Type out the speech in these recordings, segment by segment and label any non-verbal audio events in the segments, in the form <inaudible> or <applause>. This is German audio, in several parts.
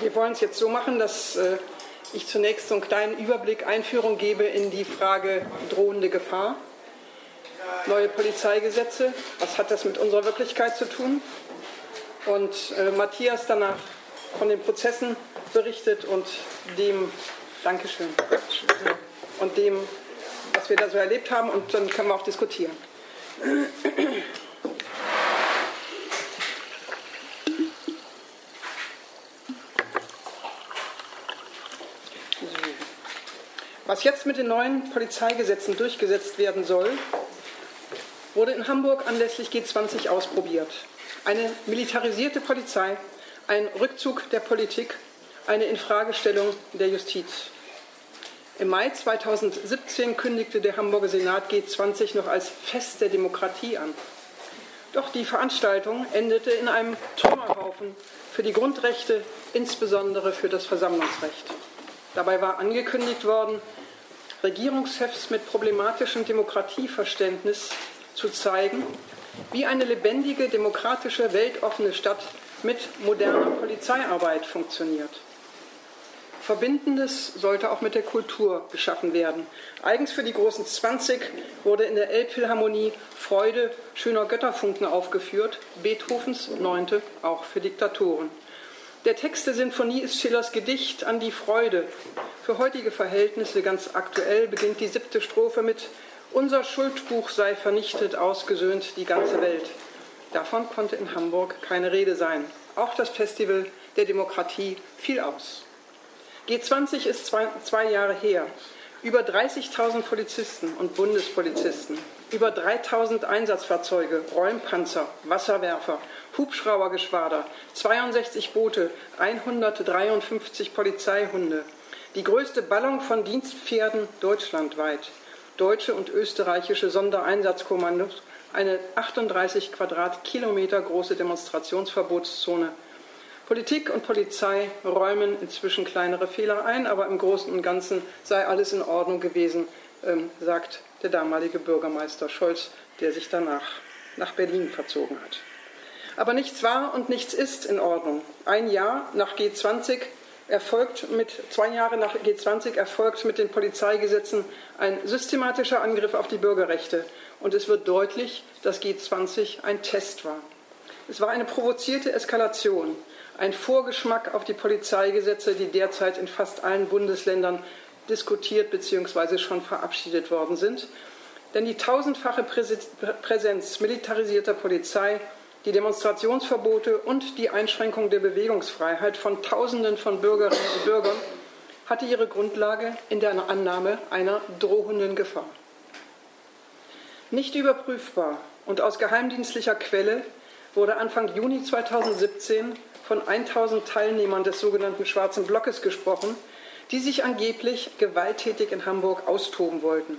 Wir wollen es jetzt so machen, dass äh, ich zunächst so einen kleinen Überblick, Einführung gebe in die Frage drohende Gefahr. Neue Polizeigesetze, was hat das mit unserer Wirklichkeit zu tun? Und äh, Matthias danach von den Prozessen berichtet und dem, Dankeschön, und dem, was wir da so erlebt haben, und dann können wir auch diskutieren. Was jetzt mit den neuen Polizeigesetzen durchgesetzt werden soll, wurde in Hamburg anlässlich G20 ausprobiert. Eine militarisierte Polizei, ein Rückzug der Politik, eine Infragestellung der Justiz. Im Mai 2017 kündigte der Hamburger Senat G20 noch als Fest der Demokratie an. Doch die Veranstaltung endete in einem Trümmerhaufen für die Grundrechte, insbesondere für das Versammlungsrecht. Dabei war angekündigt worden, Regierungschefs mit problematischem Demokratieverständnis zu zeigen, wie eine lebendige, demokratische, weltoffene Stadt mit moderner Polizeiarbeit funktioniert. Verbindendes sollte auch mit der Kultur geschaffen werden. Eigens für die großen 20 wurde in der Elbphilharmonie Freude schöner Götterfunken aufgeführt, Beethovens Neunte auch für Diktatoren. Der Text der Sinfonie ist Schillers Gedicht an die Freude. Für heutige Verhältnisse ganz aktuell beginnt die siebte Strophe mit Unser Schuldbuch sei vernichtet, ausgesöhnt die ganze Welt. Davon konnte in Hamburg keine Rede sein. Auch das Festival der Demokratie fiel aus. G20 ist zwei, zwei Jahre her. Über 30.000 Polizisten und Bundespolizisten, über 3.000 Einsatzfahrzeuge, Räumpanzer, Wasserwerfer Hubschraubergeschwader, 62 Boote, 153 Polizeihunde, die größte Ballung von Dienstpferden deutschlandweit, deutsche und österreichische Sondereinsatzkommandos, eine 38 Quadratkilometer große Demonstrationsverbotszone. Politik und Polizei räumen inzwischen kleinere Fehler ein, aber im Großen und Ganzen sei alles in Ordnung gewesen, ähm, sagt der damalige Bürgermeister Scholz, der sich danach nach Berlin verzogen hat. Aber nichts war und nichts ist in Ordnung. Ein Jahr nach G20 erfolgt mit zwei Jahre nach G20 erfolgt mit den Polizeigesetzen ein systematischer Angriff auf die Bürgerrechte und es wird deutlich, dass G20 ein Test war. Es war eine provozierte Eskalation, ein Vorgeschmack auf die Polizeigesetze, die derzeit in fast allen Bundesländern diskutiert bzw. schon verabschiedet worden sind. Denn die tausendfache Präsenz militarisierter Polizei die Demonstrationsverbote und die Einschränkung der Bewegungsfreiheit von Tausenden von Bürgerinnen und Bürgern hatte ihre Grundlage in der Annahme einer drohenden Gefahr. Nicht überprüfbar und aus geheimdienstlicher Quelle wurde Anfang Juni 2017 von 1000 Teilnehmern des sogenannten Schwarzen Blockes gesprochen, die sich angeblich gewalttätig in Hamburg austoben wollten.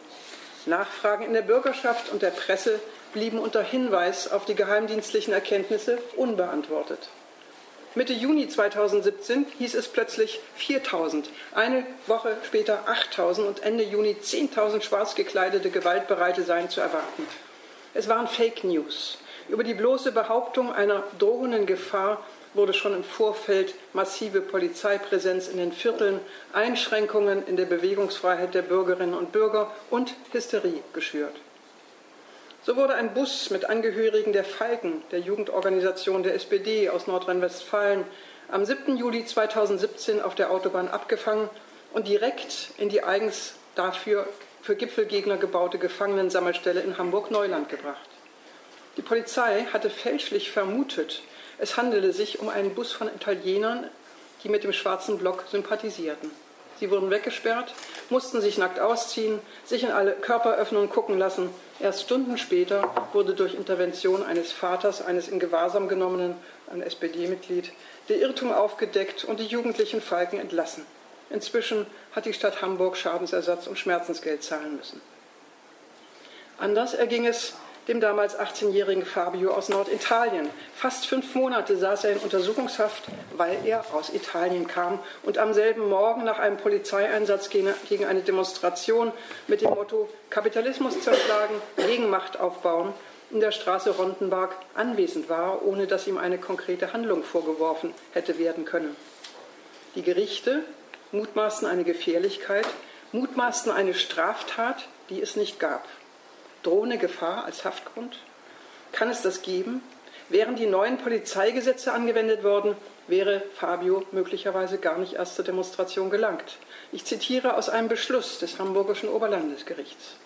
Nachfragen in der Bürgerschaft und der Presse blieben unter Hinweis auf die geheimdienstlichen Erkenntnisse unbeantwortet. Mitte Juni 2017 hieß es plötzlich 4000, eine Woche später 8000 und Ende Juni 10.000 schwarz gekleidete Gewaltbereite seien zu erwarten. Es waren Fake News. Über die bloße Behauptung einer drohenden Gefahr wurde schon im Vorfeld massive Polizeipräsenz in den Vierteln, Einschränkungen in der Bewegungsfreiheit der Bürgerinnen und Bürger und Hysterie geschürt. So wurde ein Bus mit Angehörigen der Falken, der Jugendorganisation der SPD aus Nordrhein-Westfalen, am 7. Juli 2017 auf der Autobahn abgefangen und direkt in die eigens dafür für Gipfelgegner gebaute Gefangenensammelstelle in Hamburg-Neuland gebracht. Die Polizei hatte fälschlich vermutet, es handele sich um einen Bus von Italienern, die mit dem schwarzen Block sympathisierten. Sie wurden weggesperrt, mussten sich nackt ausziehen, sich in alle Körperöffnungen gucken lassen. Erst Stunden später wurde durch Intervention eines Vaters eines in Gewahrsam genommenen, ein SPD-Mitglied, der Irrtum aufgedeckt und die jugendlichen Falken entlassen. Inzwischen hat die Stadt Hamburg Schadensersatz und Schmerzensgeld zahlen müssen. Anders erging es dem damals 18-jährigen Fabio aus Norditalien. Fast fünf Monate saß er in Untersuchungshaft, weil er aus Italien kam und am selben Morgen nach einem Polizeieinsatz gegen eine Demonstration mit dem Motto Kapitalismus zerschlagen, Gegenmacht aufbauen in der Straße Rondenberg anwesend war, ohne dass ihm eine konkrete Handlung vorgeworfen hätte werden können. Die Gerichte mutmaßen eine Gefährlichkeit, mutmaßen eine Straftat, die es nicht gab. Drohende Gefahr als Haftgrund? Kann es das geben? Wären die neuen Polizeigesetze angewendet worden, wäre Fabio möglicherweise gar nicht erst zur Demonstration gelangt. Ich zitiere aus einem Beschluss des Hamburgischen Oberlandesgerichts.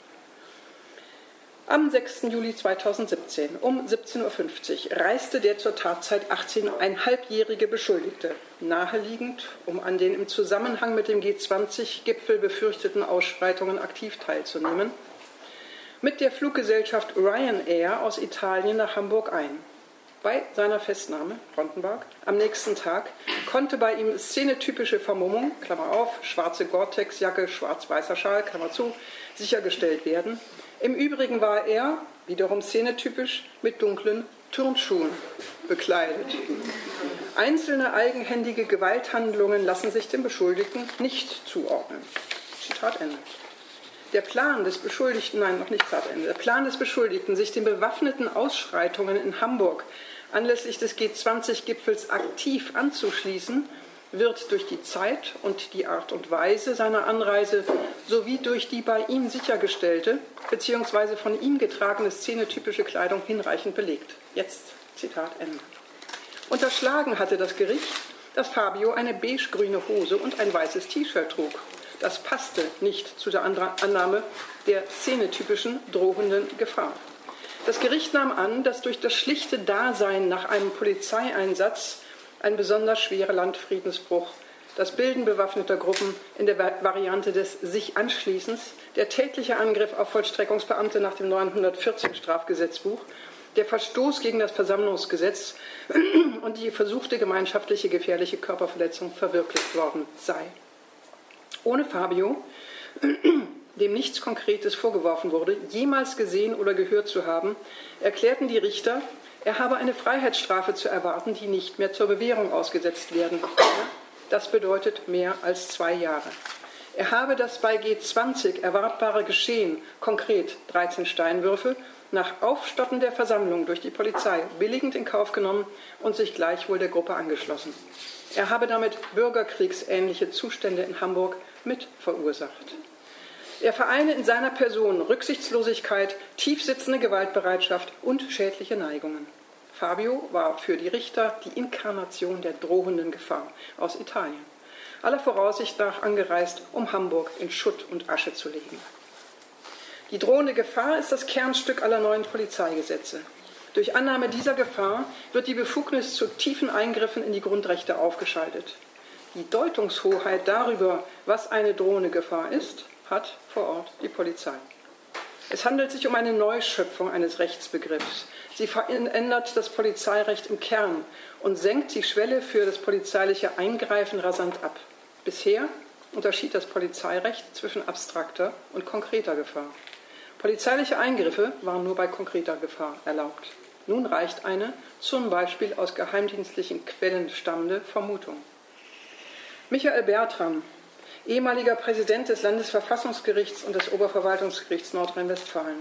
Am 6. Juli 2017 um 17.50 Uhr reiste der zur Tatzeit 18,5-jährige Beschuldigte, naheliegend, um an den im Zusammenhang mit dem G20-Gipfel befürchteten Ausschreitungen aktiv teilzunehmen, mit der Fluggesellschaft Ryanair aus Italien nach Hamburg ein. Bei seiner Festnahme, Frontenberg, am nächsten Tag konnte bei ihm szenetypische Vermummung, Klammer auf, schwarze Gore-Tex-Jacke, schwarz-weißer Schal, Klammer zu, sichergestellt werden. Im Übrigen war er, wiederum szenetypisch, mit dunklen Turnschuhen bekleidet. Einzelne eigenhändige Gewalthandlungen lassen sich dem Beschuldigten nicht zuordnen. Zitat Ende. Der Plan des Beschuldigten, nein, noch nicht Zitat Ende, der Plan des Beschuldigten, sich den bewaffneten Ausschreitungen in Hamburg anlässlich des G20-Gipfels aktiv anzuschließen, wird durch die Zeit und die Art und Weise seiner Anreise sowie durch die bei ihm sichergestellte bzw. von ihm getragene szenetypische Kleidung hinreichend belegt. Jetzt Zitat Ende. Unterschlagen hatte das Gericht, dass Fabio eine beige-grüne Hose und ein weißes T-Shirt trug. Das passte nicht zu der Annahme der szenetypischen drohenden Gefahr. Das Gericht nahm an, dass durch das schlichte Dasein nach einem Polizeieinsatz ein besonders schwerer Landfriedensbruch, das Bilden bewaffneter Gruppen in der Variante des sich Anschließens, der tätliche Angriff auf Vollstreckungsbeamte nach dem 914 Strafgesetzbuch, der Verstoß gegen das Versammlungsgesetz und die versuchte gemeinschaftliche gefährliche Körperverletzung verwirklicht worden sei. Ohne Fabio <clears throat> dem nichts Konkretes vorgeworfen wurde, jemals gesehen oder gehört zu haben, erklärten die Richter, er habe eine Freiheitsstrafe zu erwarten, die nicht mehr zur Bewährung ausgesetzt werden könne. Das bedeutet mehr als zwei Jahre. Er habe das bei G20 erwartbare Geschehen, konkret 13 Steinwürfe, nach Aufstotten der Versammlung durch die Polizei billigend in Kauf genommen und sich gleichwohl der Gruppe angeschlossen. Er habe damit bürgerkriegsähnliche Zustände in Hamburg mit verursacht. Er vereine in seiner Person Rücksichtslosigkeit, tiefsitzende Gewaltbereitschaft und schädliche Neigungen. Fabio war für die Richter die Inkarnation der drohenden Gefahr aus Italien. Aller Voraussicht nach angereist, um Hamburg in Schutt und Asche zu legen. Die drohende Gefahr ist das Kernstück aller neuen Polizeigesetze. Durch Annahme dieser Gefahr wird die Befugnis zu tiefen Eingriffen in die Grundrechte aufgeschaltet. Die Deutungshoheit darüber, was eine drohende Gefahr ist, hat vor Ort die Polizei. Es handelt sich um eine Neuschöpfung eines Rechtsbegriffs. Sie verändert das Polizeirecht im Kern und senkt die Schwelle für das polizeiliche Eingreifen rasant ab. Bisher unterschied das Polizeirecht zwischen abstrakter und konkreter Gefahr. Polizeiliche Eingriffe waren nur bei konkreter Gefahr erlaubt. Nun reicht eine zum Beispiel aus geheimdienstlichen Quellen stammende Vermutung. Michael Bertram ehemaliger Präsident des Landesverfassungsgerichts und des Oberverwaltungsgerichts Nordrhein-Westfalen,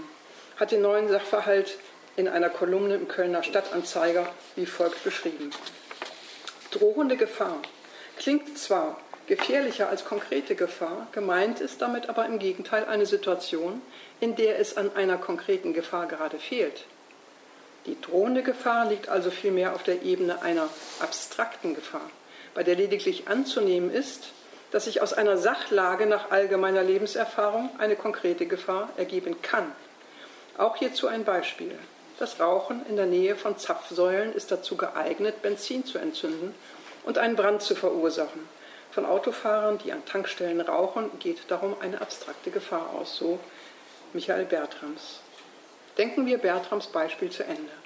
hat den neuen Sachverhalt in einer Kolumne im Kölner Stadtanzeiger wie folgt beschrieben. Drohende Gefahr klingt zwar gefährlicher als konkrete Gefahr, gemeint ist damit aber im Gegenteil eine Situation, in der es an einer konkreten Gefahr gerade fehlt. Die drohende Gefahr liegt also vielmehr auf der Ebene einer abstrakten Gefahr, bei der lediglich anzunehmen ist, dass sich aus einer Sachlage nach allgemeiner Lebenserfahrung eine konkrete Gefahr ergeben kann. Auch hierzu ein Beispiel. Das Rauchen in der Nähe von Zapfsäulen ist dazu geeignet, Benzin zu entzünden und einen Brand zu verursachen. Von Autofahrern, die an Tankstellen rauchen, geht darum eine abstrakte Gefahr aus, so Michael Bertrams. Denken wir Bertrams Beispiel zu Ende.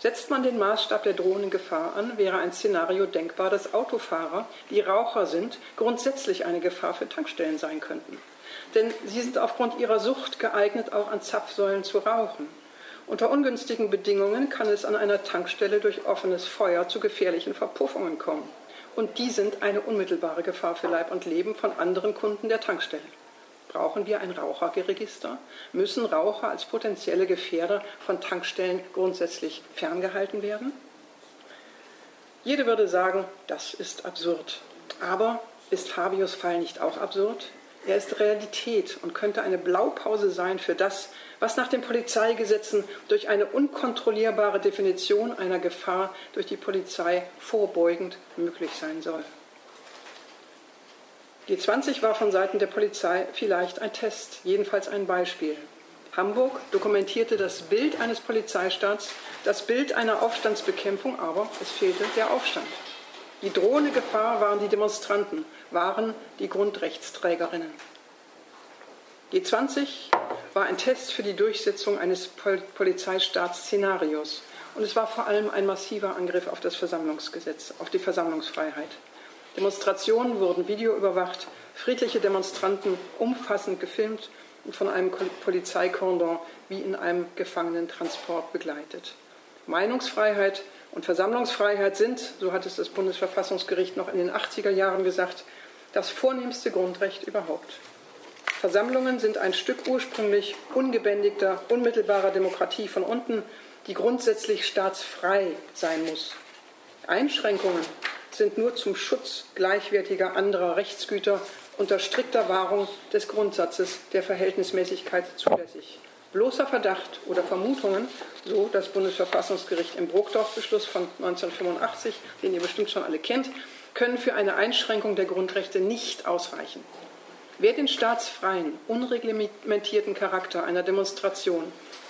Setzt man den Maßstab der drohenden Gefahr an, wäre ein Szenario denkbar, dass Autofahrer, die Raucher sind, grundsätzlich eine Gefahr für Tankstellen sein könnten. Denn sie sind aufgrund ihrer Sucht geeignet, auch an Zapfsäulen zu rauchen. Unter ungünstigen Bedingungen kann es an einer Tankstelle durch offenes Feuer zu gefährlichen Verpuffungen kommen. Und die sind eine unmittelbare Gefahr für Leib und Leben von anderen Kunden der Tankstelle. Brauchen wir ein Raucherregister? Müssen Raucher als potenzielle Gefährder von Tankstellen grundsätzlich ferngehalten werden? Jede würde sagen, das ist absurd. Aber ist Fabius Fall nicht auch absurd? Er ist Realität und könnte eine Blaupause sein für das, was nach den Polizeigesetzen durch eine unkontrollierbare Definition einer Gefahr durch die Polizei vorbeugend möglich sein soll. G20 war von Seiten der Polizei vielleicht ein Test, jedenfalls ein Beispiel. Hamburg dokumentierte das Bild eines Polizeistaats, das Bild einer Aufstandsbekämpfung, aber es fehlte der Aufstand. Die drohende Gefahr waren die Demonstranten, waren die Grundrechtsträgerinnen. G20 war ein Test für die Durchsetzung eines Polizeistaatsszenarios. Und es war vor allem ein massiver Angriff auf das Versammlungsgesetz, auf die Versammlungsfreiheit. Demonstrationen wurden videoüberwacht, friedliche Demonstranten umfassend gefilmt und von einem Polizeikordon wie in einem Gefangenentransport begleitet. Meinungsfreiheit und Versammlungsfreiheit sind, so hat es das Bundesverfassungsgericht noch in den 80er Jahren gesagt, das vornehmste Grundrecht überhaupt. Versammlungen sind ein Stück ursprünglich ungebändigter, unmittelbarer Demokratie von unten, die grundsätzlich staatsfrei sein muss. Einschränkungen sind nur zum Schutz gleichwertiger anderer Rechtsgüter unter strikter Wahrung des Grundsatzes der Verhältnismäßigkeit zulässig. Bloßer Verdacht oder Vermutungen, so das Bundesverfassungsgericht im Brokdorf-Beschluss von 1985, den ihr bestimmt schon alle kennt, können für eine Einschränkung der Grundrechte nicht ausreichen. Wer den staatsfreien, unreglementierten Charakter einer Demonstration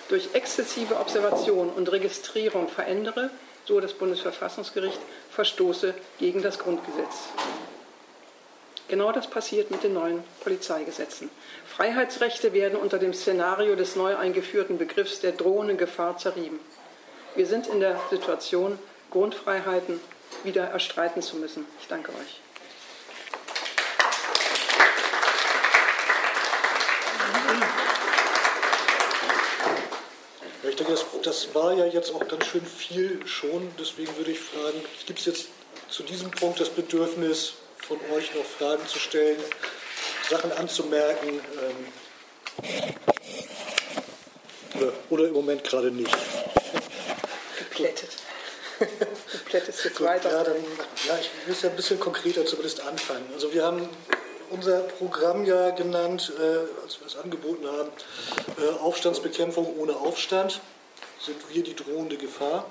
durch exzessive Observation und Registrierung verändere, so das Bundesverfassungsgericht, verstoße gegen das Grundgesetz. Genau das passiert mit den neuen Polizeigesetzen. Freiheitsrechte werden unter dem Szenario des neu eingeführten Begriffs der drohenden Gefahr zerrieben. Wir sind in der Situation, Grundfreiheiten wieder erstreiten zu müssen. Ich danke euch. Denke, das, das, war ja jetzt auch ganz schön viel schon. Deswegen würde ich fragen, gibt es jetzt zu diesem Punkt das Bedürfnis von euch noch Fragen zu stellen, Sachen anzumerken? Ähm, oder, oder, im Moment gerade nicht? Geplättet. <laughs> Geplättet jetzt weiter. Ja, dann, ja, ich will es ja ein bisschen konkreter zumindest anfangen. Also wir haben unser Programm ja genannt, äh, als wir es angeboten haben, äh, Aufstandsbekämpfung ohne Aufstand, sind wir die drohende Gefahr,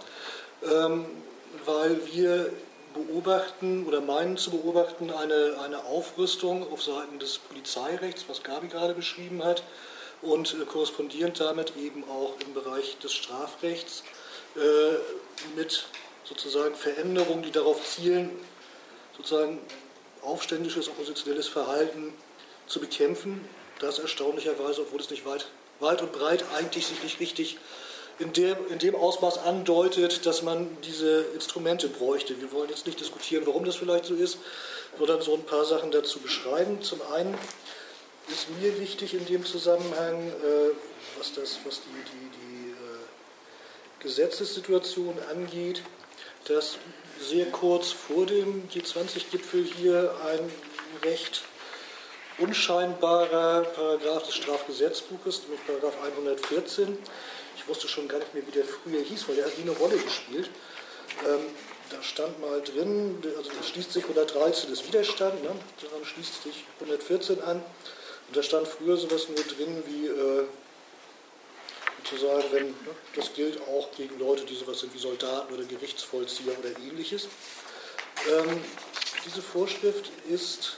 ähm, weil wir beobachten oder meinen zu beobachten eine, eine Aufrüstung auf Seiten des Polizeirechts, was Gabi gerade beschrieben hat, und äh, korrespondierend damit eben auch im Bereich des Strafrechts äh, mit sozusagen Veränderungen, die darauf zielen, sozusagen aufständisches, oppositionelles Verhalten zu bekämpfen. Das erstaunlicherweise, obwohl es nicht weit, weit und breit eigentlich sich nicht richtig in dem, in dem Ausmaß andeutet, dass man diese Instrumente bräuchte. Wir wollen jetzt nicht diskutieren, warum das vielleicht so ist, sondern so ein paar Sachen dazu beschreiben. Zum einen ist mir wichtig in dem Zusammenhang, äh, was, das, was die, die, die äh, Gesetzessituation angeht, dass sehr kurz vor dem G20-Gipfel hier ein recht unscheinbarer Paragraph des Strafgesetzbuches, nämlich Paragraph 114. Ich wusste schon gar nicht mehr, wie der früher hieß, weil der hat nie eine Rolle gespielt. Ähm, da stand mal drin, also da schließt sich 113 ist Widerstand, ne? daran schließt sich 114 an. Und da stand früher sowas nur drin wie äh, sozusagen, wenn, ne, das gilt auch gegen Leute, die sowas sind wie Soldaten oder Gerichtsvollzieher oder ähnliches. Ähm, diese Vorschrift ist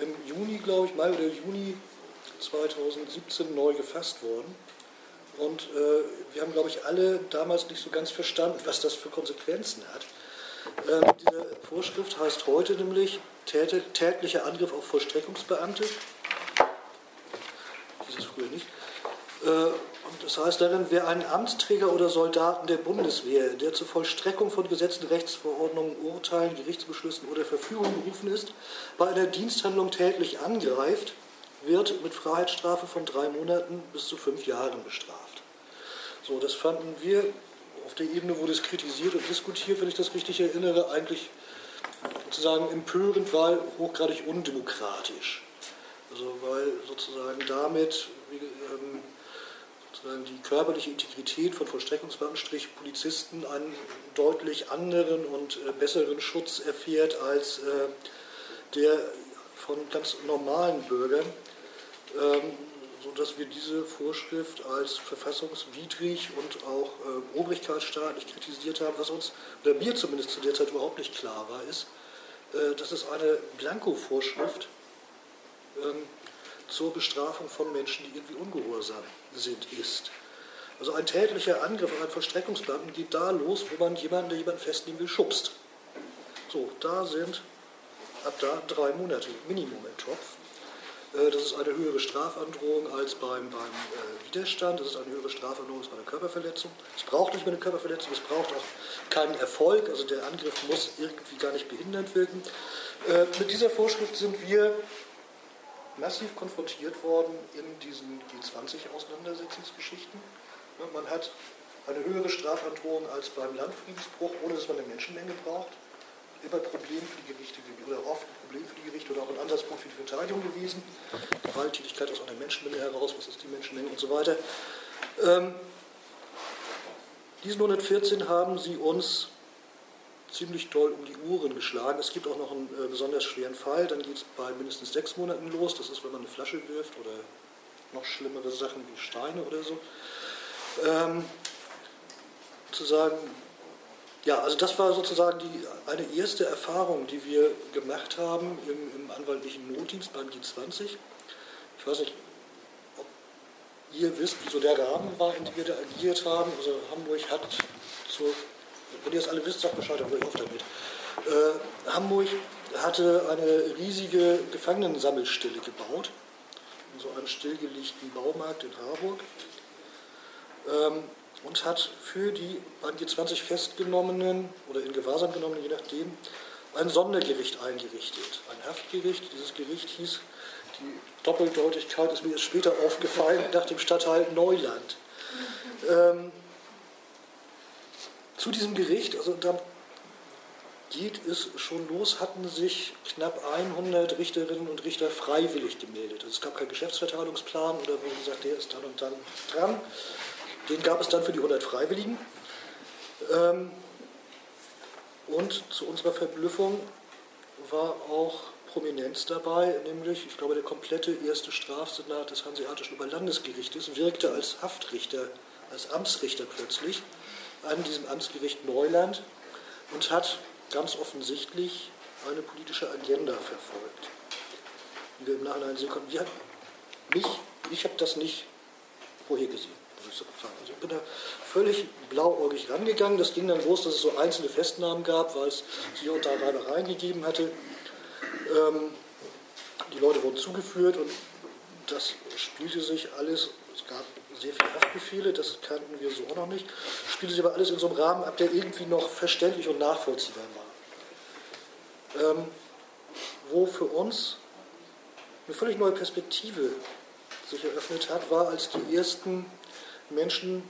im Juni, glaube ich, Mai oder Juni 2017 neu gefasst worden. Und äh, wir haben, glaube ich, alle damals nicht so ganz verstanden, was das für Konsequenzen hat. Ähm, diese Vorschrift heißt heute nämlich täglicher Angriff auf Vollstreckungsbeamte. Dieses früher nicht. Äh, das heißt darin, wer einen Amtsträger oder Soldaten der Bundeswehr, der zur Vollstreckung von Gesetzen, Rechtsverordnungen, Urteilen, Gerichtsbeschlüssen oder Verfügungen berufen ist, bei einer Diensthandlung tätlich angreift, wird mit Freiheitsstrafe von drei Monaten bis zu fünf Jahren bestraft. So, das fanden wir auf der Ebene, wo das kritisiert und diskutiert, wenn ich das richtig erinnere, eigentlich sozusagen empörend, weil hochgradig undemokratisch. Also weil sozusagen damit ähm, die körperliche Integrität von Vollstreckungsbeamten, Polizisten einen deutlich anderen und äh, besseren Schutz erfährt als äh, der von ganz normalen Bürgern, ähm, sodass wir diese Vorschrift als verfassungswidrig und auch äh, obrigkeitsstaatlich kritisiert haben, was uns, oder mir zumindest zu der Zeit überhaupt nicht klar war, ist, dass es eine Blanko-Vorschrift ähm, zur Bestrafung von Menschen, die irgendwie ungehorsam sind, ist. Also ein tätlicher Angriff auf einen Vollstreckungsbeamten geht da los, wo man jemanden, der jemanden festnehmen will, schubst. So, da sind ab da drei Monate Minimum im Topf. Äh, das ist eine höhere Strafandrohung als beim, beim äh, Widerstand. Das ist eine höhere Strafandrohung als bei einer Körperverletzung. Es braucht nicht mehr eine Körperverletzung, es braucht auch keinen Erfolg. Also der Angriff muss irgendwie gar nicht behindernd wirken. Äh, mit dieser Vorschrift sind wir massiv konfrontiert worden in diesen G20-Auseinandersetzungsgeschichten. Man hat eine höhere Strafandrohung als beim Landfriedensbruch, ohne dass man eine Menschenmenge braucht. Immer Problem für die Gerichte oder oft ein Problem für die Gerichte oder auch ein Ansatzpunkt für die Verteidigung gewesen. Gewalttätigkeit aus einer Menschenmenge heraus, was ist die Menschenmenge und so weiter. Ähm, diesen 114 haben sie uns ziemlich doll um die Uhren geschlagen. Es gibt auch noch einen äh, besonders schweren Fall, dann geht es bei mindestens sechs Monaten los. Das ist, wenn man eine Flasche wirft oder noch schlimmere Sachen wie Steine oder so. Ähm, zu sagen, ja, also das war sozusagen die, eine erste Erfahrung, die wir gemacht haben im, im anwaltlichen Notdienst beim G20. Ich weiß nicht, ob ihr wisst, wie so der Rahmen war, in dem wir da agiert haben. Also Hamburg hat zur wenn ihr das alle wisst, sagt Bescheid, höre ich auf damit. Äh, Hamburg hatte eine riesige Gefangenensammelstelle gebaut, in so einem stillgelegten Baumarkt in Harburg. Ähm, und hat für die beim G20 festgenommenen oder in Gewahrsam genommenen, je nachdem, ein Sondergericht eingerichtet. Ein Haftgericht. Dieses Gericht hieß, die Doppeldeutigkeit ist mir erst später aufgefallen, nach dem Stadtteil Neuland. Ähm, zu diesem Gericht, also da geht es schon los, hatten sich knapp 100 Richterinnen und Richter freiwillig gemeldet. Also es gab keinen Geschäftsverteilungsplan oder wo gesagt, der ist dann und dann dran. Den gab es dann für die 100 Freiwilligen. Ähm, und zu unserer Verblüffung war auch Prominenz dabei, nämlich, ich glaube, der komplette erste Strafsenat des Hanseatischen Oberlandesgerichtes wirkte als Haftrichter, als Amtsrichter plötzlich an diesem Amtsgericht Neuland und hat ganz offensichtlich eine politische Agenda verfolgt, die wir im Nachhinein sehen konnten. Wir mich, ich habe das nicht vorher gesehen. Also ich bin da völlig blauäugig rangegangen. Das ging dann los, dass es so einzelne Festnahmen gab, weil es hier und da Reibereien gegeben hatte. Ähm, die Leute wurden zugeführt und das spielte sich alles, es gab sehr viele Haftbefehle, das kannten wir so auch noch nicht, spielte sich aber alles in so einem Rahmen ab, der irgendwie noch verständlich und nachvollziehbar war. Ähm, wo für uns eine völlig neue Perspektive sich eröffnet hat, war, als die ersten Menschen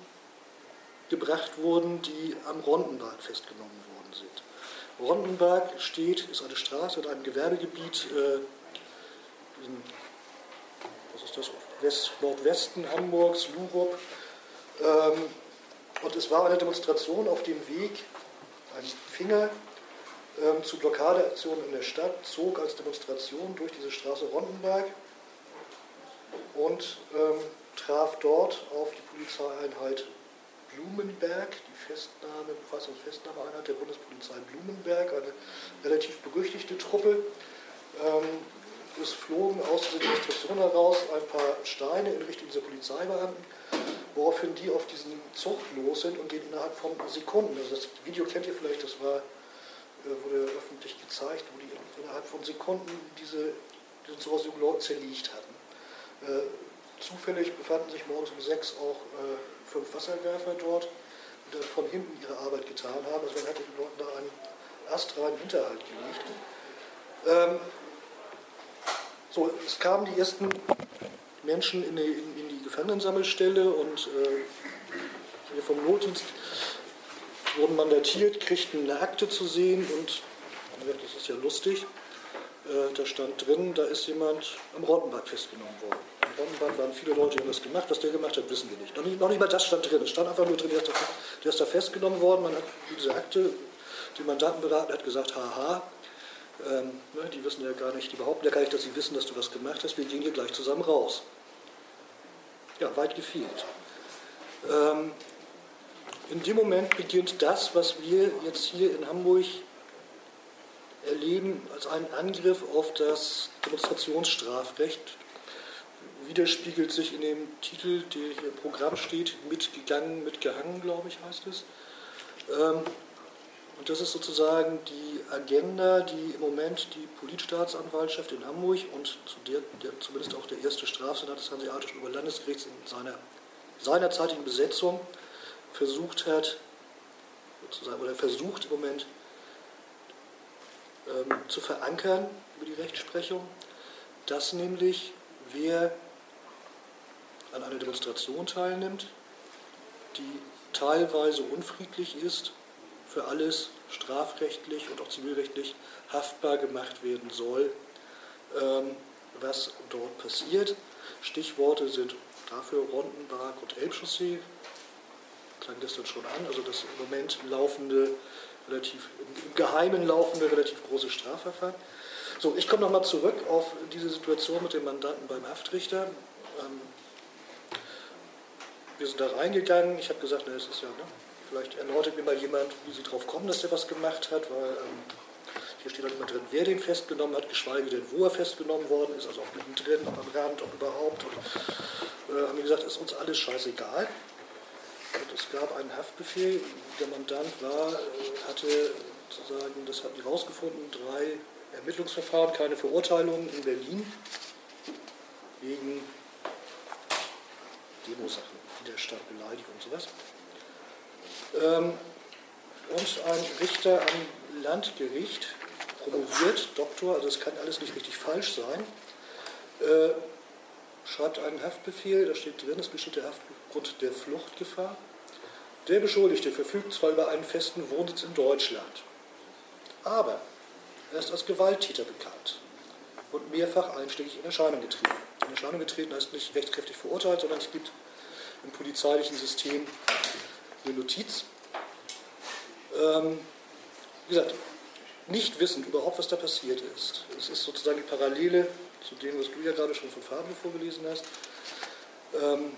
gebracht wurden, die am Rondenberg festgenommen worden sind. Rondenberg steht, ist eine Straße in einem Gewerbegebiet äh, in, was ist das, West, Nordwesten Hamburgs, Lurup. Ähm, und es war eine Demonstration auf dem Weg, ein Finger ähm, zu Blockadeaktionen in der Stadt, zog als Demonstration durch diese Straße Rondenberg und ähm, traf dort auf die Polizeieinheit Blumenberg, die Festnahme, Befassungsfestnahmeeinheit der Bundespolizei Blumenberg, eine relativ berüchtigte Truppe. Ähm, es flogen aus dieser Demonstration heraus ein paar Steine in Richtung dieser Polizeibeamten, woraufhin die auf diesen Zug los sind und gehen innerhalb von Sekunden. Also das Video kennt ihr vielleicht, das war, äh, wurde öffentlich gezeigt, wo die innerhalb von Sekunden diese, diesen Zug aus Jugendleuten zerlegt hatten. Äh, zufällig befanden sich morgens um sechs auch äh, fünf Wasserwerfer dort, die dann von hinten ihre Arbeit getan haben. Also man hat den Leuten da einen astreinen Hinterhalt gelegt. Ähm, so, es kamen die ersten Menschen in die, in, in die Gefangenensammelstelle und äh, vom Notdienst wurden mandatiert, kriegten eine Akte zu sehen und das ist ja lustig. Äh, da stand drin, da ist jemand am Rottenbad festgenommen worden. Am Rottenbad waren viele Leute, die haben das gemacht. Was der gemacht hat, wissen wir nicht. Noch nicht, noch nicht mal das stand drin. Es stand einfach nur drin, der ist, da, der ist da festgenommen worden. Man hat diese Akte, den Mandanten beraten, hat gesagt, haha, Ähm, ne, die wissen ja gar nicht, die behaupten ja gar nicht, dass sie wissen, dass du was gemacht hast. Wir gehen hier gleich zusammen raus. Ja, weit gefehlt. Ähm, in dem Moment beginnt das, was wir jetzt hier in Hamburg erleben, als einen Angriff auf das Demonstrationsstrafrecht. Widerspiegelt sich in dem Titel, der hier im Programm steht, mitgegangen, mitgehangen, glaube ich, heißt es. Ähm, und das ist sozusagen die Agenda, die im Moment die Politstaatsanwaltschaft in Hamburg und zu der, der zumindest auch der erste Strafsenat des Hanseatischen Oberlandesgerichts in seiner seinerzeitigen Besetzung versucht hat, sozusagen, oder versucht im Moment ähm, zu verankern über die Rechtsprechung, dass nämlich wer an einer Demonstration teilnimmt, die teilweise unfriedlich ist, für alles strafrechtlich und auch zivilrechtlich haftbar gemacht werden soll, ähm, was dort passiert. Stichworte sind dafür Rondenberg und Elbchaussee, klang das dann schon an, also das im Moment laufende, relativ im Geheimen laufende, relativ große Strafverfahren. So, ich komme nochmal zurück auf diese Situation mit dem Mandanten beim Haftrichter. Ähm, wir sind da reingegangen, ich habe gesagt, na, es ist ja, ne, Vielleicht erläutert mir mal jemand, wie Sie darauf kommen, dass der was gemacht hat, weil ähm, hier steht auch mehr drin, wer den festgenommen hat, geschweige denn, wo er festgenommen worden ist, also auch mittendrin, ob am Rand, ob überhaupt. Und äh, haben wir gesagt, ist uns alles scheißegal. Und es gab einen Haftbefehl, der Mandant war, äh, hatte sozusagen, das haben die rausgefunden, drei Ermittlungsverfahren, keine Verurteilungen in Berlin wegen Demosachen, Widerstand, Beleidigung und sowas. Ähm, und ein Richter am Landgericht, promoviert, Doktor, also es kann alles nicht richtig falsch sein, äh, schreibt einen Haftbefehl, da steht drin, es besteht der Haftgrund der Fluchtgefahr. Der Beschuldigte verfügt zwar über einen festen Wohnsitz in Deutschland, aber er ist als Gewalttäter bekannt und mehrfach einschlägig in Erscheinung getreten. In Erscheinung getreten heißt nicht rechtskräftig verurteilt, sondern es gibt im polizeilichen System eine Notiz. Ähm, wie gesagt, nicht wissend überhaupt, was da passiert ist. Es ist sozusagen die Parallele zu dem, was du ja gerade schon von Fabio vorgelesen hast. Ähm,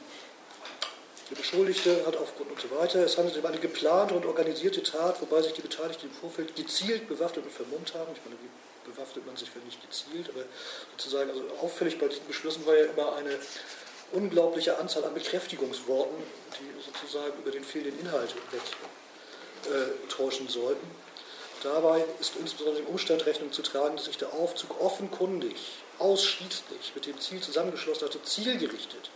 der Beschuldigte hat aufgrund und so weiter, es handelt sich um eine geplante und organisierte Tat, wobei sich die Beteiligten im Vorfeld gezielt bewaffnet und vermummt haben. Ich meine, wie bewaffnet man sich, wenn nicht gezielt, aber sozusagen, also auffällig bei diesen Beschlüssen war ja immer eine unglaubliche Anzahl an Bekräftigungsworten, die sozusagen über den fehlenden Inhalt wegtäuschen äh, sollten. Dabei ist insbesondere dem Umstand Rechnung zu tragen, dass sich der Aufzug offenkundig, ausschließlich mit dem Ziel zusammengeschlossen hatte, zielgerichtet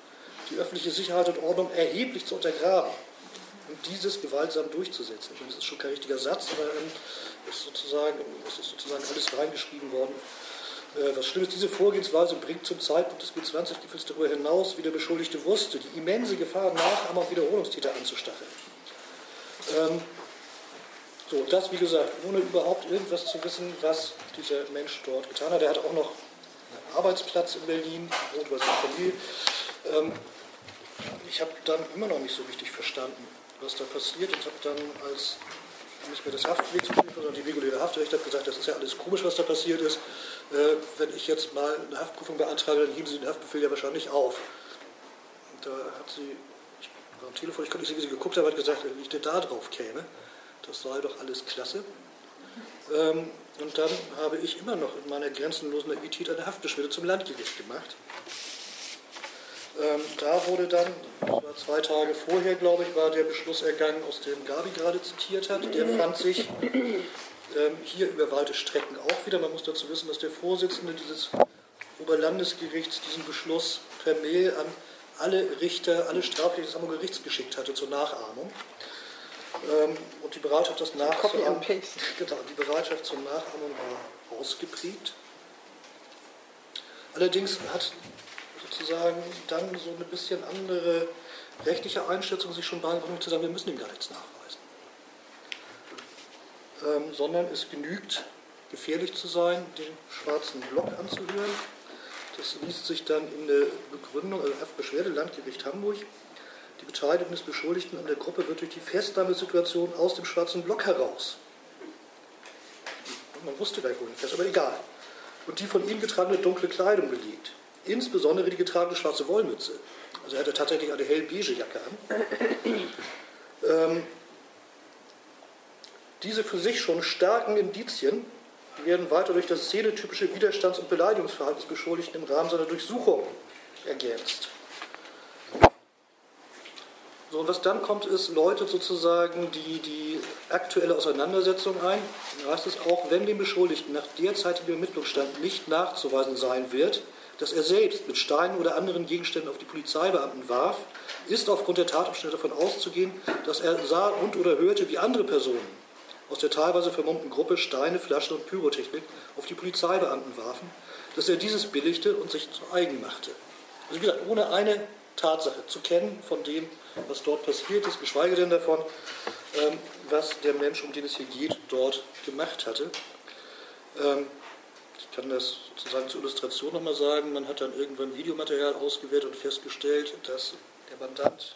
die öffentliche Sicherheit und Ordnung erheblich zu untergraben und dieses gewaltsam durchzusetzen. Ich meine, das ist schon kein richtiger Satz, aber es ist sozusagen alles reingeschrieben worden, äh, was schlimm ist, diese Vorgehensweise bringt zum Zeitpunkt des G20-Gipfels darüber hinaus, wie der Beschuldigte wusste, die immense Gefahr, Nachahmer und Wiederholungstäter anzustacheln. Ähm, so, das wie gesagt, ohne überhaupt irgendwas zu wissen, was dieser Mensch dort getan hat. Er hat auch noch einen Arbeitsplatz in Berlin, wohnt bei seiner Familie. Ähm, ich habe dann immer noch nicht so richtig verstanden, was da passiert und habe dann als nicht mehr das Haftpflichtbrief, sondern die reguläre Haftrecht hat gesagt, das ist ja alles komisch, was da passiert ist. Äh, wenn ich jetzt mal eine Haftprüfung beantrage, dann heben Sie den Haftbefehl ja wahrscheinlich auf. Und da hat sie, ich war am Telefon, ich konnte nicht sehen, wie sie geguckt hat, hat gesagt, wenn ich denn da drauf käme, das sei doch alles klasse. Ähm, und dann habe ich immer noch in meiner grenzenlosen Naivität eine Haftbeschwerde zum Landgericht gemacht. Ähm, da wurde dann, zwei Tage vorher, glaube ich, war der Beschluss ergangen, aus dem Gabi gerade zitiert hat. Der fand sich ähm, hier über weite Strecken auch wieder. Man muss dazu wissen, dass der Vorsitzende dieses Oberlandesgerichts diesen Beschluss per Mail an alle Richter, alle Strafrichter des Hamburger Gerichts geschickt hatte zur Nachahmung. Ähm, und die Bereitschaft, das nachzuahmen, <laughs> genau, die Bereitschaft zur Nachahmung war ausgeprägt. Allerdings hat sozusagen dann so eine bisschen andere rechtliche Einschätzung sich schon beangefangen zu sagen, wir müssen ihm gar nichts nachweisen. Ähm, sondern es genügt, gefährlich zu sein, den schwarzen Block anzuhören. Das liest sich dann in der Begründung, also Beschwerde Landgericht Hamburg. Die Beteiligung des Beschuldigten an der Gruppe wird durch die Festnahmesituation aus dem schwarzen Block heraus man wusste gar nicht, wo fest, aber egal. Und die von ihm getragene dunkle Kleidung belegt. Insbesondere die getragene schwarze Wollmütze. Also er hatte tatsächlich eine hellbeige Jacke an. Ähm, diese für sich schon starken Indizien werden weiter durch das szenetypische Widerstands- und Beleidigungsverhalten des Beschuldigten im Rahmen seiner Durchsuchung ergänzt. So, und was dann kommt, ist, läutet sozusagen die, die aktuelle Auseinandersetzung ein. Da heißt es auch, wenn dem Beschuldigten nach derzeitigem Ermittlungsstand nicht nachzuweisen sein wird, dass er selbst mit Steinen oder anderen Gegenständen auf die Polizeibeamten warf, ist aufgrund der Tatumstände davon auszugehen, dass er sah und oder hörte, wie andere Personen aus der teilweise vermummten Gruppe Steine, Flaschen und Pyrotechnik auf die Polizeibeamten warfen, dass er dieses billigte und sich zu eigen machte. Also wie gesagt, ohne eine Tatsache zu kennen von dem, was dort passiert ist, geschweige denn davon, ähm, was der Mensch, um den es hier geht, dort gemacht hatte. Ich kann das sozusagen zur Illustration nochmal sagen. Man hat dann irgendwann Videomaterial ausgewertet und festgestellt, dass der Mandant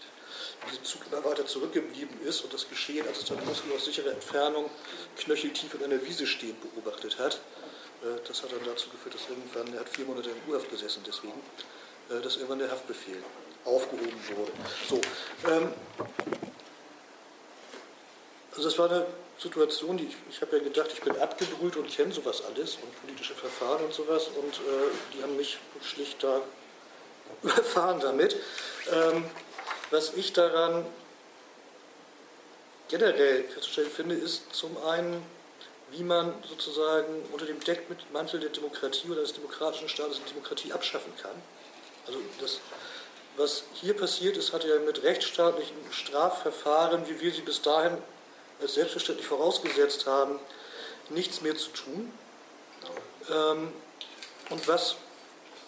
in diesem Zug immer weiter zurückgeblieben ist und das Geschehen, als es dann losging, aus sicherer Entfernung knöcheltief in einer Wiese stehend beobachtet hat. Äh, das hat dann dazu geführt, dass irgendwann, er hat vier Monate in U-Haft gesessen deswegen, äh, dass irgendwann der Haftbefehl aufgehoben wurde. So, ähm, also das war eine Situation, die ich, ich habe ja gedacht, ich bin abgebrüht und kenne sowas alles und politische Verfahren und sowas und äh, die haben mich schlicht da <laughs> überfahren damit. Ähm, was ich daran generell festzustellen finde, ist zum einen, wie man sozusagen unter dem Deckmantel der Demokratie oder des demokratischen Staates die Demokratie abschaffen kann. Also das was hier passiert ist, hat ja mit rechtsstaatlichen Strafverfahren, wie wir sie bis dahin als selbstverständlich vorausgesetzt haben, nichts mehr zu tun. Ähm, und was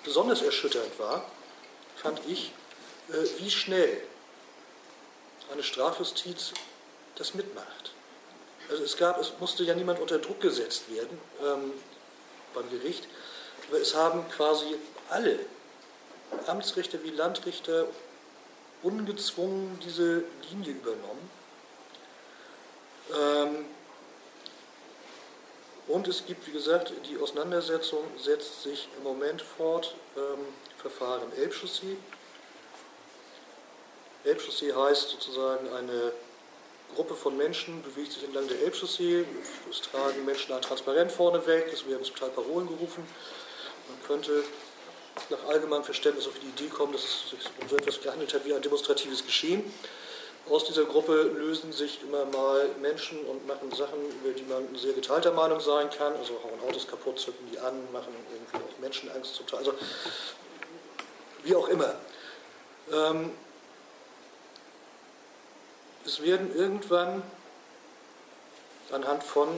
besonders erschütternd war, fand ich, äh, wie schnell eine Strafjustiz das mitmacht. Also es gab, es musste ja niemand unter Druck gesetzt werden ähm, beim Gericht, aber es haben quasi alle Amtsrichter wie Landrichter ungezwungen diese Linie übernommen. Ähm, und es gibt, wie gesagt, die Auseinandersetzung setzt sich im Moment fort, ähm, Verfahren Elbchaussee. Elbchaussee heißt sozusagen eine Gruppe von Menschen bewegt sich entlang der Elbchaussee. Es tragen Menschen ein Transparent vorneweg, es werden zum Teil Parolen gerufen. Man könnte nach allgemeinem Verständnis auf die Idee kommen, dass es sich um so etwas gehandelt hat wie ein demonstratives Geschehen. Aus dieser Gruppe lösen sich immer mal Menschen und machen Sachen, über die man sehr geteilter Meinung sein kann. Also hauen Autos kaputt, zücken die an, machen irgendwie auch Menschenangst zum Teil. Also wie auch immer. Ähm, es werden irgendwann anhand von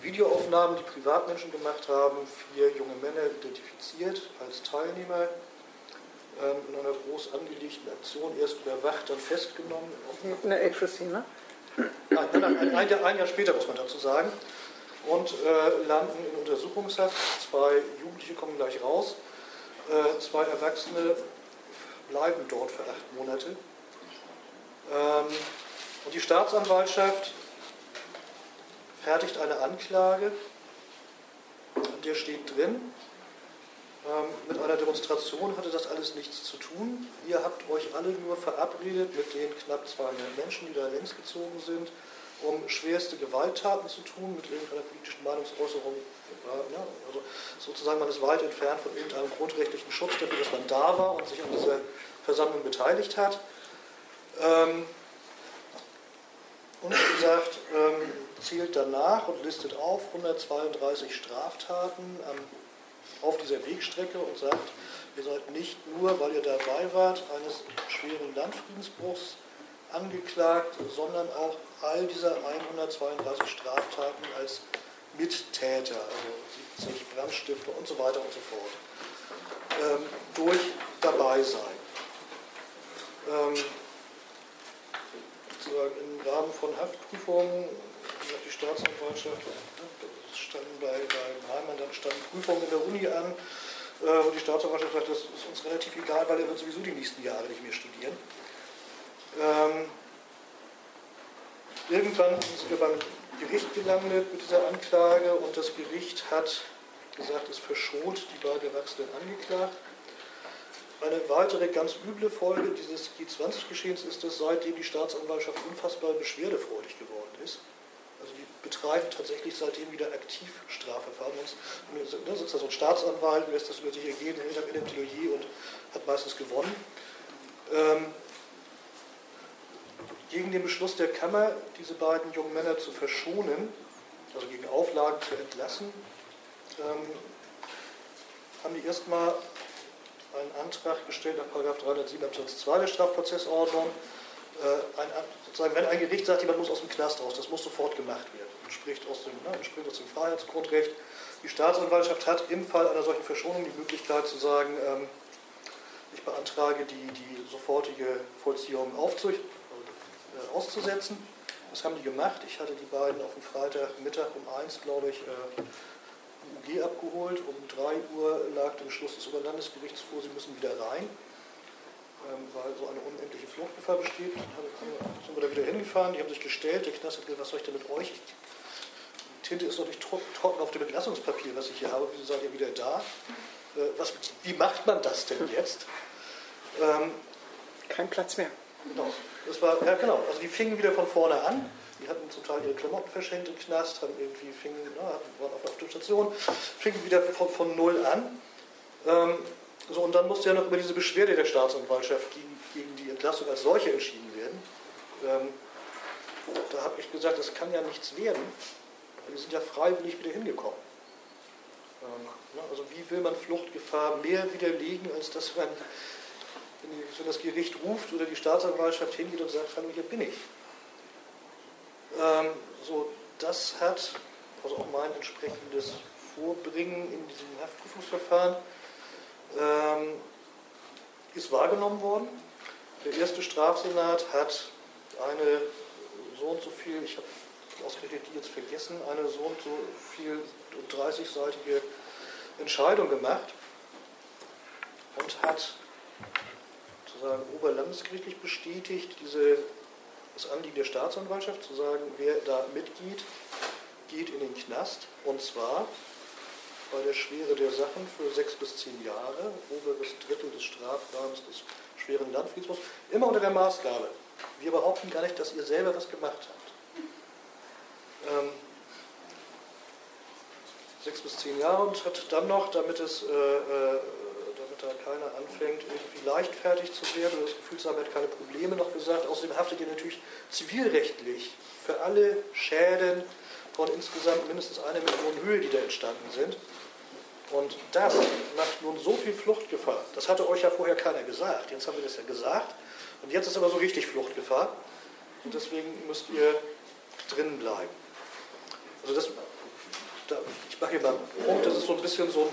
Videoaufnahmen, die Privatmenschen gemacht haben, vier junge Männer identifiziert als Teilnehmer in einer groß angelegten Aktion, erst überwacht, dann festgenommen. In der Agency, ne? Nein, nein, nein ein, Jahr, ein, Jahr, später muss man dazu sagen. Und äh, landen in Untersuchungshaft. Zwei Jugendliche kommen gleich raus. Äh, zwei Erwachsene bleiben dort für acht Monate. Ähm, und die Staatsanwaltschaft fertigt eine Anklage, in der steht drin, ähm, mit einer Demonstration hatte das alles nichts zu tun. Ihr habt euch alle nur verabredet mit den knapp 200 Menschen, die da längs gezogen sind, um schwerste Gewalttaten zu tun, mit irgendeiner politischen Meinungsäußerung. Ja, also sozusagen, man ist weit entfernt von irgendeinem grundrechtlichen Schutz dafür, dass man da war und sich an dieser Versammlung beteiligt hat. Ähm, und wie gesagt, ähm, zählt danach und listet auf 132 Straftaten auf dieser Wegstrecke und sagt, ihr seid nicht nur, weil ihr dabei wart, eines schweren Landfriedensbruchs angeklagt, sondern auch all dieser 132 Straftaten als Mittäter, also 70 Brandstifter und so weiter und so fort, ähm, durch dabei sein. Ähm, sozusagen im Rahmen von Haftprüfungen die Staatsanwaltschaft, es standen bei, bei Heimann, dann standen Prüfungen in der Uni an, äh, und die Staatsanwaltschaft sagt, das ist uns relativ egal, weil er wird sowieso die nächsten Jahre nicht mehr studieren. Ähm, irgendwann sind wir beim Gericht gelandet mit dieser Anklage und das Gericht hat gesagt, es verschont die beiden Erwachsenen angeklagt. Eine weitere ganz üble Folge dieses G20-Geschehens ist, dass seitdem die Staatsanwaltschaft unfassbar beschwerdefreudig geworden ist. Betreiben tatsächlich seitdem wieder aktiv Strafverfahren. Da sitzt da so ein Staatsanwalt, lässt das über sich ergehen, hält am Ende Plädoyer und hat meistens gewonnen. Ähm, gegen den Beschluss der Kammer, diese beiden jungen Männer zu verschonen, also gegen Auflagen zu entlassen, ähm, haben die erstmal einen Antrag gestellt nach 307 Absatz 2 der Strafprozessordnung. Äh, ein, sozusagen, wenn ein Gericht sagt, jemand muss aus dem Knast raus, das muss sofort gemacht werden. Entspricht aus dem, ne, entspricht aus dem Freiheitsgrundrecht. Die Staatsanwaltschaft hat im Fall einer solchen Verschonung die Möglichkeit zu sagen, ähm, ich beantrage die, die sofortige Vollziehung aufzu, äh, auszusetzen. Das haben die gemacht. Ich hatte die beiden auf dem Freitagmittag um eins, glaube ich, äh, UG abgeholt. Um 3 Uhr lag der Beschluss des Oberlandesgerichts vor, sie müssen wieder rein, weil so eine unendliche Fluchtgefahr besteht. Dann sind wir da wieder hingefahren, die haben sich gestellt, der Knast hat gesagt, was soll ich denn mit euch? Die Tinte ist noch nicht trocken auf dem Entlassungspapier, was ich hier habe, wieso seid ihr wieder da? Äh, was, wie macht man das denn jetzt? Ähm, Kein Platz mehr. Genau. Das war, ja genau, also die fingen wieder von vorne an die hatten zum Teil ihre Klamotten verschenkt im Knast, haben irgendwie fingen, na, ne, waren auf der Station, fingen wieder von, von null an. So, und dann musste ja noch über diese Beschwerde der Staatsanwaltschaft gegen, gegen die Entlassung als solche entschieden werden. Ähm, da habe ich gesagt, das kann ja nichts werden. Wir sind ja freiwillig wieder hingekommen. Ähm, ne, also wie will man Fluchtgefahr mehr widerlegen, als dass man, wenn das Gericht ruft oder die Staatsanwaltschaft hingeht und sagt, hallo, hier bin ich. Ähm, so, das hat, also auch mein entsprechendes Vorbringen in diesem Haftprüfungsverfahren, ähm, ist wahrgenommen worden. Der erste Strafsenat hat eine so und so viel, ich habe ausgerechnet die jetzt vergessen, eine so und so viel 30-seitige Entscheidung gemacht und hat sozusagen oberlandesgerichtlich bestätigt, diese das Anliegen der Staatsanwaltschaft zu sagen, wer da mitgeht, geht in den Knast. Und zwar bei der Schwere der Sachen für sechs bis zehn Jahre, oberes Drittel des Strafrahmens des schweren Landfriedensbruchs, immer unter der Maßgabe. Wir behaupten gar nicht, dass ihr selber was gemacht habt. Ähm, sechs bis zehn Jahre und hat dann noch, damit es äh, äh, da keiner anfängt, irgendwie leichtfertig zu werden oder das Gefühl zu haben, er hat keine Probleme noch gesagt. Außerdem haftet ihr natürlich zivilrechtlich für alle Schäden von insgesamt mindestens einer Million Höhe, die da entstanden sind. Und das macht nun so viel Fluchtgefahr. Das hatte euch ja vorher keiner gesagt. Jetzt haben wir das ja gesagt. Und jetzt ist aber so richtig Fluchtgefahr. Und deswegen müsst ihr drinnen bleiben. Also das, da, ich mache hier mal einen Punkt, das ist so ein bisschen so,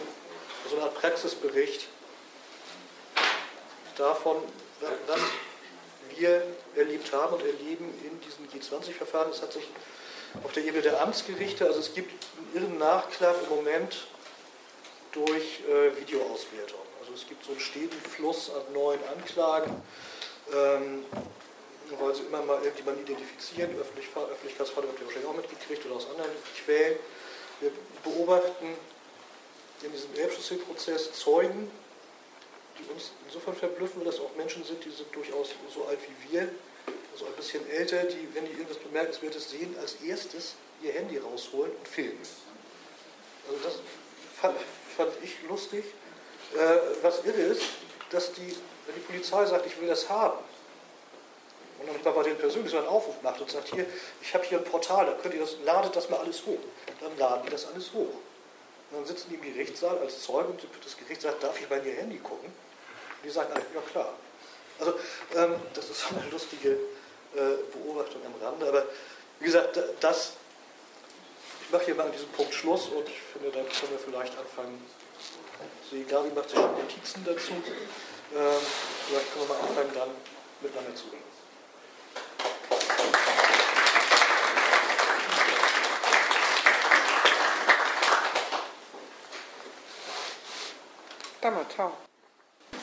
so eine Art Praxisbericht davon, was wir erlebt haben und erleben in diesen G20-Verfahren. Es hat sich auf der Ebene der Amtsgerichte, also es gibt einen irren Nachklapp im Moment durch äh, Videoauswertung. Also es gibt so einen steten Fluss an neuen Anklagen, ähm, weil sie immer mal irgendjemanden identifizieren. Öffentlich Öffentlichkeitsfall habt ihr wahrscheinlich auch mitgekriegt oder aus anderen Quellen. Wir beobachten in diesem Elbchaussee-Prozess Zeugen, die uns insofern verblüffen, weil das auch Menschen sind, die sind durchaus so alt wie wir, also ein bisschen älter, die, wenn die irgendwas Bemerkenswertes sehen, als erstes ihr Handy rausholen und filmen. Also das fand, ich lustig. Äh, was irre ist, dass die, wenn die Polizei sagt, ich will das haben, und dann bei den persönlich so einen Aufruf macht und sagt, hier, ich habe hier ein Portal, da könnt ihr das, ladet das mal alles hoch. Dann laden die das alles hoch. Und dann sitzen die im Gerichtssaal als Zeuge und das Gericht sagt, darf ich in ihr Handy gucken? Die sagen ja klar. Also ähm, das ist eine lustige äh, Beobachtung am Rande. Aber wie gesagt, das, mache hier mal an diesem Punkt Schluss und ich finde, dann können wir vielleicht anfangen. Sie, Gabi macht sich schon Notizen dazu. Ähm, vielleicht können wir mal anfangen, dann miteinander zu reden.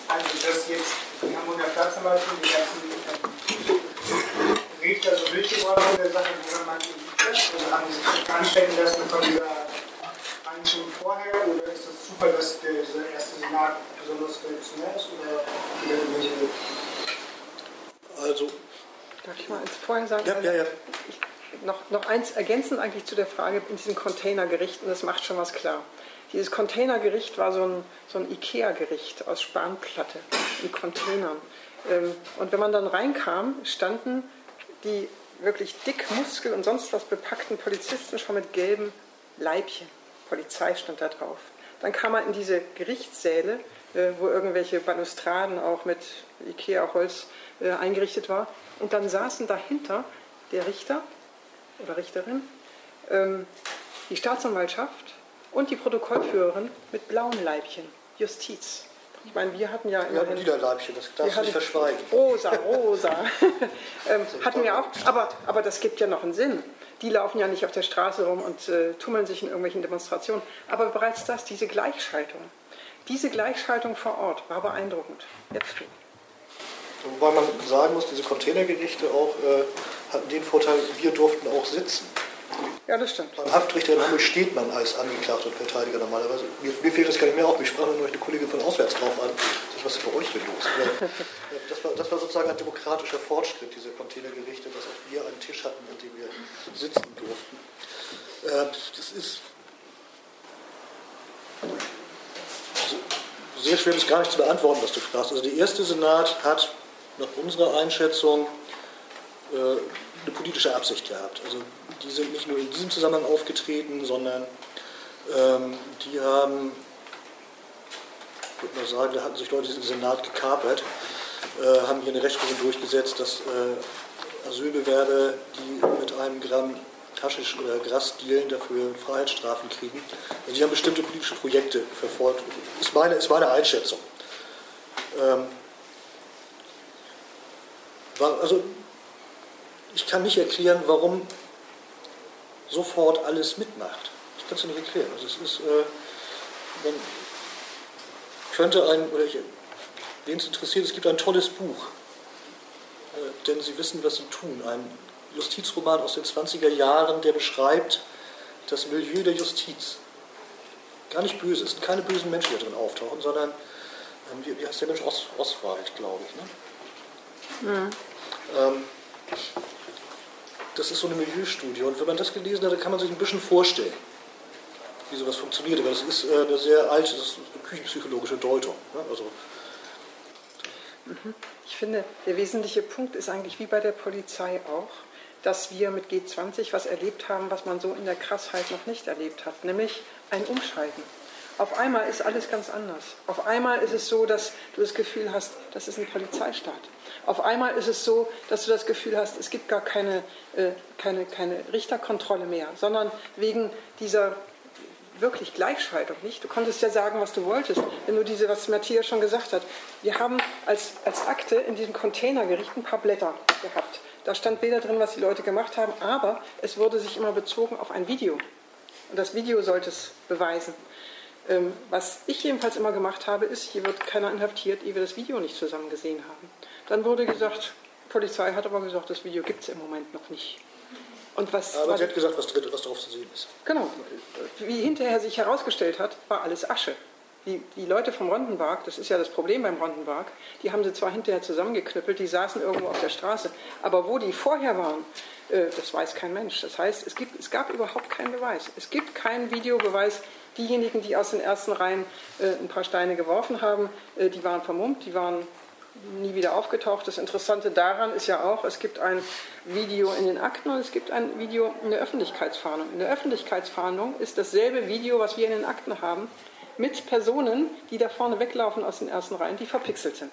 Also, dass jetzt die Hamburger Staatsanwaltschaft die ganzen Richter so wild geworden in der Sache, woran man Also haben sie sich anstecken lassen von dieser Einziehung vorher oder ist das Zufall, dass der, dieser erste Senat besonders reaktionär ist oder irgendwelche. Also. Darf ich mal eins vorher sagen? Ja, ja, ja. Ich, noch, noch eins ergänzend eigentlich zu der Frage in diesen Containergerichten, das macht schon was klar. Dieses Containergericht war so ein, so ein Ikea-Gericht aus Spanplatte in Containern. Ähm, und wenn man dann reinkam, standen die wirklich dick Muskel und sonst was bepackten Polizisten schon mit gelben Leibchen. Polizei stand da drauf. Dann kam man in diese Gerichtssäle, äh, wo irgendwelche Balustraden auch mit Ikea-Holz äh, eingerichtet war. Und dann saßen dahinter der Richter oder Richterin, ähm, die Staatsanwaltschaft und die Protokollführerin mit blauen Leibchen, Justiz. Ich meine, wir hatten ja Wir hatten lila Leibchen, das darfst du nicht verschweigen. Rosa, rosa. <laughs> <laughs> ähm, hatten wir auch, aber, aber das gibt ja noch einen Sinn. Die laufen ja nicht auf der Straße rum und äh, tummeln sich in irgendwelchen Demonstrationen. Aber bereits das, diese Gleichschaltung, diese Gleichschaltung vor Ort war beeindruckend. Jetzt du. Wobei man sagen muss, diese Containergerichte auch äh, hatten den Vorteil, wir durften auch sitzen. Ja, das stimmt. Beim Haftrichter in Hamburg steht man als Angeklagter und Verteidiger normalerweise. Mir, mir fehlt das gar nicht mehr auf. Mich sprach nur eine Kollegin von auswärts drauf an. Was ist bei euch hier los? <laughs> das, war, das war sozusagen ein demokratischer Fortschritt, diese Containergerichte, dass auch wir einen Tisch hatten, an dem wir sitzen durften. Äh, das ist sehr schwer, das gar nicht zu beantworten, was du fragst. Also der erste Senat hat nach unserer Einschätzung äh, eine politische Absicht gehabt. Also die sind nicht nur in diesem Zusammenhang aufgetreten, sondern ähm, die haben, ich würde mal sagen, da hatten sich Leute diesen Senat gekapert, äh, haben hier eine Rechtsprechung durchgesetzt, dass äh, Asylbewerber, die mit einem Gramm Haschisch oder Gras dealen, dafür Freiheitsstrafen kriegen. Also die haben bestimmte politische Projekte verfolgt. Ist meine, ist meine Einschätzung. Ähm, war, also ich kann nicht erklären, warum sofort alles mitmacht. Ich kann es nicht erklären. Also es ist, äh, man könnte ein, oder wen es interessiert, es gibt ein tolles Buch, äh, denn sie wissen, was sie tun. Ein Justizroman aus den 20er Jahren, der beschreibt das Milieu der Justiz. Gar nicht böse, es sind keine bösen Menschen, die da drin auftauchen, sondern, wie, wie heißt der Mensch? Os, Oswald, glaube ich. Ne? Mhm. Ähm, das ist so eine Milieustudie. Und wenn man das gelesen hat, dann kann man sich ein bisschen vorstellen, wie sowas funktioniert. Aber das ist äh, eine sehr alte, das ist eine küchenpsychologische Deutung. Ne? Also, mhm. ich finde, der wesentliche Punkt ist eigentlich wie bei der Polizei auch, dass wir mit G20 was erlebt haben, was man so in der Krassheit noch nicht erlebt hat, nämlich ein Umschalten. Auf einmal ist alles ganz anders. Auf einmal ist es so, dass du das Gefühl hast, das ist ein Polizeistaat. Auf einmal ist es so, dass du das Gefühl hast, es gibt gar keine, äh, keine, keine Richterkontrolle mehr, sondern wegen dieser wirklich Gleichschaltung, nicht? Du konntest ja sagen, was du wolltest, wenn du diese, was Matthias schon gesagt hat. Wir haben als, als Akte in diesem Containergericht ein paar Blätter gehabt. Da stand weder drin, was die Leute gemacht haben, aber es wurde sich immer bezogen auf ein Video. Und das Video sollte es beweisen. Ähm, was ich jedenfalls immer gemacht habe, ist, hier wird keiner inhaftiert, ehe wir das Video nicht zusammen gesehen haben. Dann wurde gesagt, die Polizei hat aber gesagt, das Video gibt es im Moment noch nicht. Und was, aber sie hat gesagt, was, was drauf zu sehen ist. Genau. Wie hinterher sich herausgestellt hat, war alles Asche. Die, die, Leute vom Rondenberg, das ist ja das Problem beim Rondenberg, die haben sie zwar hinterher zusammengeknüppelt, die saßen irgendwo auf der Straße, aber wo die vorher waren, äh, das weiß kein Mensch. Das heißt, es, gibt, es gab überhaupt keinen Beweis. Es gibt keinen Videobeweis. Diejenigen, die aus den ersten Reihen äh, ein paar Steine geworfen haben, äh, die waren vermummt, die waren nie wieder aufgetaucht. Das Interessante daran ist ja auch, es gibt ein Video in den Akten und es gibt ein Video in der Öffentlichkeitsfahndung. In der Öffentlichkeitsfahndung ist dasselbe Video, was wir in den Akten haben, mit Personen, die da vorne weglaufen aus den ersten Reihen, die verpixelt sind.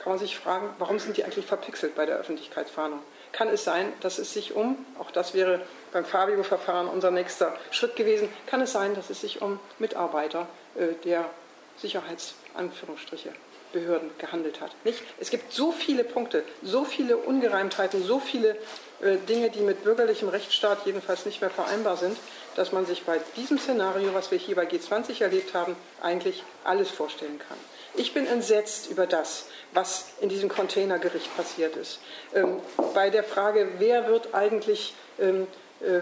Kann man sich fragen, warum sind die eigentlich verpixelt bei der Öffentlichkeitsfahndung? Kann es sein, dass es sich um, auch das wäre beim Fabio-Verfahren unser nächster Schritt gewesen, kann es sein, dass es sich um Mitarbeiter äh, der Sicherheitsanführungsstriche Behörden gehandelt hat. Nicht? Es gibt so viele Punkte, so viele Ungereimtheiten, so viele äh, Dinge, die mit bürgerlichem Rechtsstaat jedenfalls nicht mehr vereinbar sind, dass man sich bei diesem Szenario, was wir hier bei G20 erlebt haben, eigentlich alles vorstellen kann. Ich bin entsetzt über das, was in diesem Containergericht passiert ist. Ähm, bei der Frage, wer wird eigentlich ähm, äh,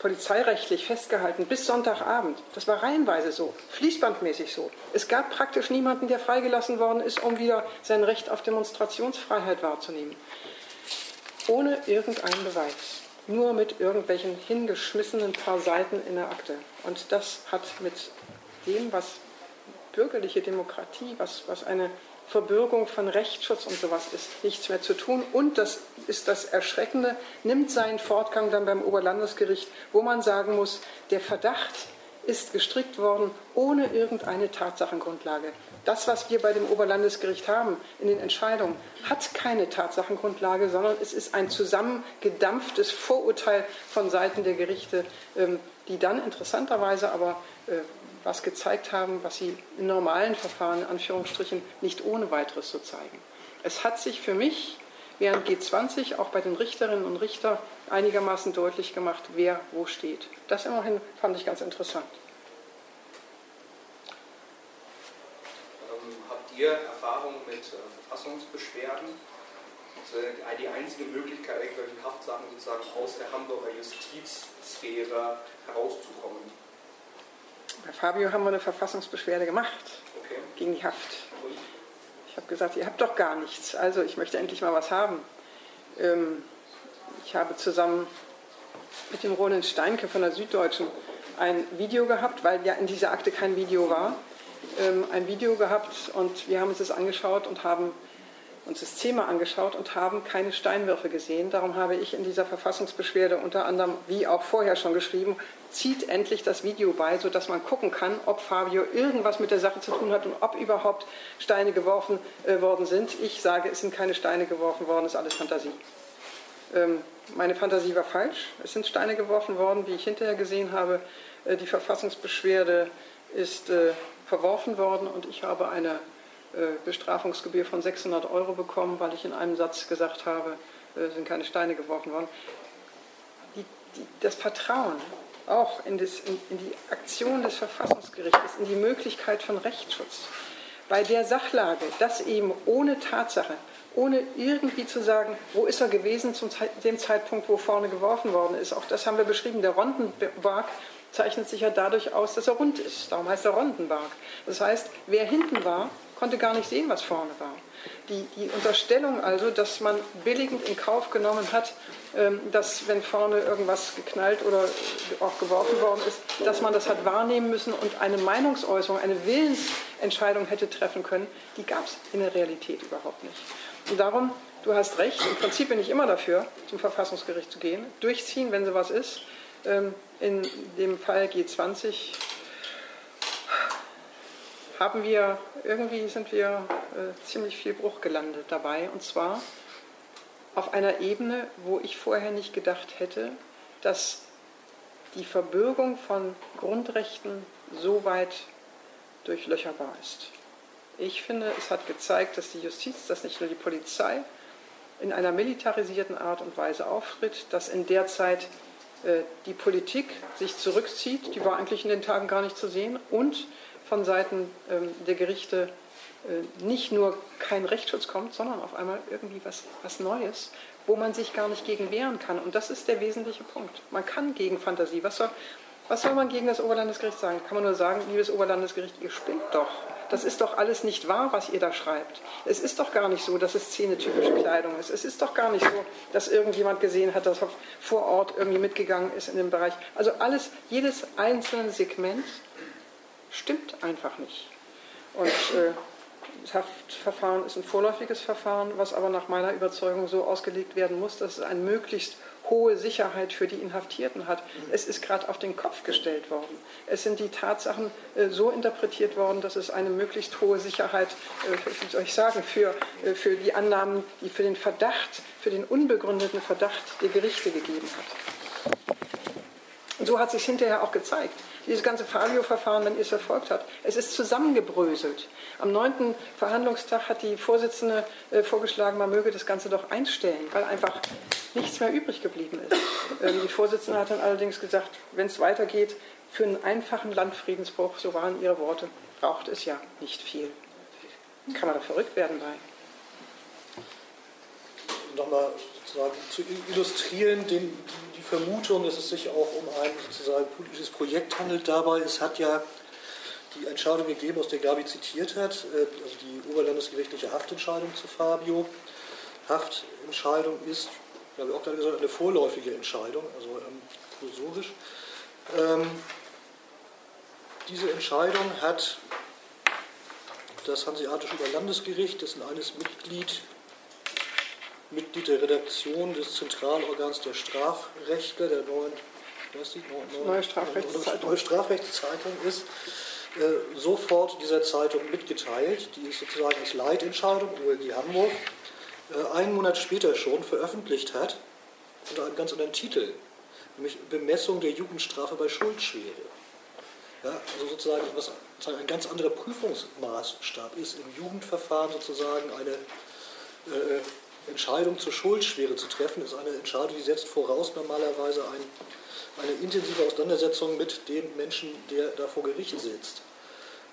polizeirechtlich festgehalten bis Sonntagabend. Das war reihenweise so, fließbandmäßig so. Es gab praktisch niemanden, der freigelassen worden ist, um wieder sein Recht auf Demonstrationsfreiheit wahrzunehmen. Ohne irgendeinen Beweis. Nur mit irgendwelchen hingeschmissenen paar Seiten in der Akte. Und das hat mit dem, was bürgerliche Demokratie, was, was eine Verbürgung von Rechtsschutz und sowas ist nichts mehr zu tun. Und das ist das Erschreckende, nimmt seinen Fortgang dann beim Oberlandesgericht, wo man sagen muss, der Verdacht ist gestrickt worden ohne irgendeine Tatsachengrundlage. Das, was wir bei dem Oberlandesgericht haben in den Entscheidungen, hat keine Tatsachengrundlage, sondern es ist ein zusammengedampftes Vorurteil von Seiten der Gerichte, ähm, die dann interessanterweise aber äh, was gezeigt haben, was sie in normalen Verfahren, in Anführungsstrichen, nicht ohne weiteres so zeigen. Es hat sich für mich während G20 auch bei den Richterinnen und Richtern einigermaßen deutlich gemacht, wer wo steht. Das immerhin fand ich ganz interessant. Ähm, habt ihr Erfahrungen mit äh, Verfassungsbeschwerden? Die einzige Möglichkeit, irgendwelche Haftsachen sozusagen aus der Hamburger Justizsphäre herauszukommen. Bei Fabio haben wir eine Verfassungsbeschwerde gemacht okay. gegen die Haft. Ich habe gesagt, ihr habt doch gar nichts. Also ich möchte endlich mal was haben. Ähm, ich habe zusammen mit dem Roland Steinke von der Süddeutschen ein Video gehabt, weil ja in dieser Akte kein Video war. Ähm, ein Video gehabt und wir haben uns das angeschaut und haben uns das Thema angeschaut und haben keine Steinwürfe gesehen. Darum habe ich in dieser Verfassungsbeschwerde unter anderem, wie auch vorher schon geschrieben, zieht endlich das Video bei, sodass man gucken kann, ob Fabio irgendwas mit der Sache zu tun hat und ob überhaupt Steine geworfen äh, worden sind. Ich sage, es sind keine Steine geworfen worden, es ist alles Fantasie. Ähm, meine Fantasie war falsch. Es sind Steine geworfen worden, wie ich hinterher gesehen habe. Äh, die Verfassungsbeschwerde ist äh, verworfen worden und ich habe eine Bestrafungsgebühr von 600 Euro bekommen, weil ich in einem Satz gesagt habe, äh, sind keine Steine geworfen worden. Die, die, das Vertrauen auch in, das, in, in die Aktion des Verfassungsgerichts, in die Möglichkeit von Rechtsschutz, bei der Sachlage, dass eben ohne Tatsache, ohne irgendwie zu sagen, wo ist er gewesen zum dem Zeitpunkt, wo vorne geworfen worden ist. Auch das haben wir beschrieben. Der Rondenberg zeichnet sich ja dadurch aus, dass er rund ist. Darum heißt er Rondenberg. Das heißt, wer hinten war, konnte gar nicht sehen, was vorne war. Die, die Unterstellung also, dass man billigend in Kauf genommen hat, ähm, dass wenn vorne irgendwas geknallt oder auch geworfen worden ist, dass man das hat wahrnehmen müssen und eine Meinungsäußerung, eine Willensentscheidung hätte treffen können, die gab es in der Realität überhaupt nicht. Und darum, du hast recht, im Prinzip bin ich immer dafür, zum Verfassungsgericht zu gehen, durchziehen, wenn sowas ist. Ähm, in dem Fall G20 haben wir, irgendwie sind wir äh, ziemlich viel Bruch gelandet dabei. Und zwar auf einer Ebene, wo ich vorher nicht gedacht hätte, dass die Verbürgung von Grundrechten so weit durchlöcherbar ist. Ich finde, es hat gezeigt, dass die Justiz, dass nicht nur die Polizei in einer militarisierten Art und Weise auftritt, dass in der Zeit äh, die Politik sich zurückzieht, die war eigentlich in den Tagen gar nicht zu sehen, und von Seiten ähm, der Gerichte äh, nicht nur kein Rechtsschutz kommt, sondern auf einmal irgendwie was, was Neues, wo man sich gar nicht gegen wehren kann. Und das ist der wesentliche Punkt. Man kann gegen Fantasie. Was soll, was soll man gegen das Oberlandesgericht sagen? Kann man nur sagen, liebes Oberlandesgericht, ihr spinnt doch. Das ist doch alles nicht wahr, was ihr da schreibt. Es ist doch gar nicht so, dass es szenetypische Kleidung ist. Es ist doch gar nicht so, dass irgendjemand gesehen hat, dass vor Ort irgendwie mitgegangen ist in dem Bereich. Also alles, jedes einzelne Segment stimmt einfach nicht. Und äh, das Haftverfahren ist ein vorläufiges Verfahren, was aber nach meiner Überzeugung so ausgelegt werden muss, dass es eine möglichst hohe Sicherheit für die Inhaftierten hat. Es ist gerade auf den Kopf gestellt worden. Es sind die Tatsachen äh, so interpretiert worden, dass es eine möglichst hohe Sicherheit, äh, wie soll ich sagen, für, äh, für die Annahmen, die für den Verdacht, für den unbegründeten Verdacht der Gerichte gegeben hat. Und so hat sich hinterher auch gezeigt Dieses ganze Fabio-Verfahren, wenn ihr es verfolgt habt, es ist zusammengebröselt. Am neunten Verhandlungstag hat die Vorsitzende äh, vorgeschlagen, man möge das Ganze doch einstellen, weil einfach nichts mehr übrig geblieben ist. Ähm, die Vorsitzende hat dann allerdings gesagt, wenn es weitergeht, für einen einfachen Landfriedensbruch, so waren ihre Worte, braucht es ja nicht viel. Kann man da verrückt werden bei? Nochmal zu illustrieren, den, Vermutung, dass es sich auch um ein sozusagen politisches Projekt handelt. Dabei, es hat ja die Entscheidung gegeben, aus der Gabi zitiert hat, äh, also die oberlandesgerichtliche Haftentscheidung zu Fabio. Haftentscheidung ist, habe ich auch gerade gesagt, eine vorläufige Entscheidung, also ähm, kursorisch. Ähm, diese Entscheidung hat das Hanseatische Oberlandesgericht, dessen eines Mitglied Mitglied der Redaktion des Zentralorgans der Strafrechtler, der neuen, was die, neue, neue, Strafrechtszeitung. neue Strafrechtszeitung ist, äh, sofort dieser Zeitung mitgeteilt. Die ist sozusagen als Leitentscheidung, OLG Hamburg, äh, einen Monat später schon veröffentlicht hat, unter einem ganz anderen Titel, nämlich Bemessung der Jugendstrafe bei Schuldschwere. Ja, also sozusagen, was sozusagen ein ganz anderer Prüfungsmaßstab ist, im Jugendverfahren sozusagen eine äh, Entscheidung zur Schuldschwere zu treffen, ist eine Entscheidung, die setzt voraus normalerweise ein, eine intensive Auseinandersetzung mit dem Menschen, der da vor Gericht sitzt.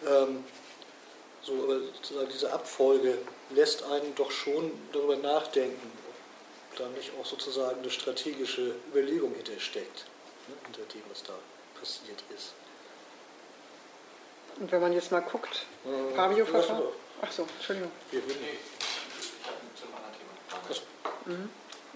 Ähm, so, aber sozusagen diese Abfolge lässt einen doch schon darüber nachdenken, ob da nicht auch sozusagen eine strategische Überlegung hintersteckt, ne, hinter dem, was da passiert ist. Und wenn man jetzt mal guckt, äh, Fabio-Verfahren? Ach so, Entschuldigung. Hier. Mhm.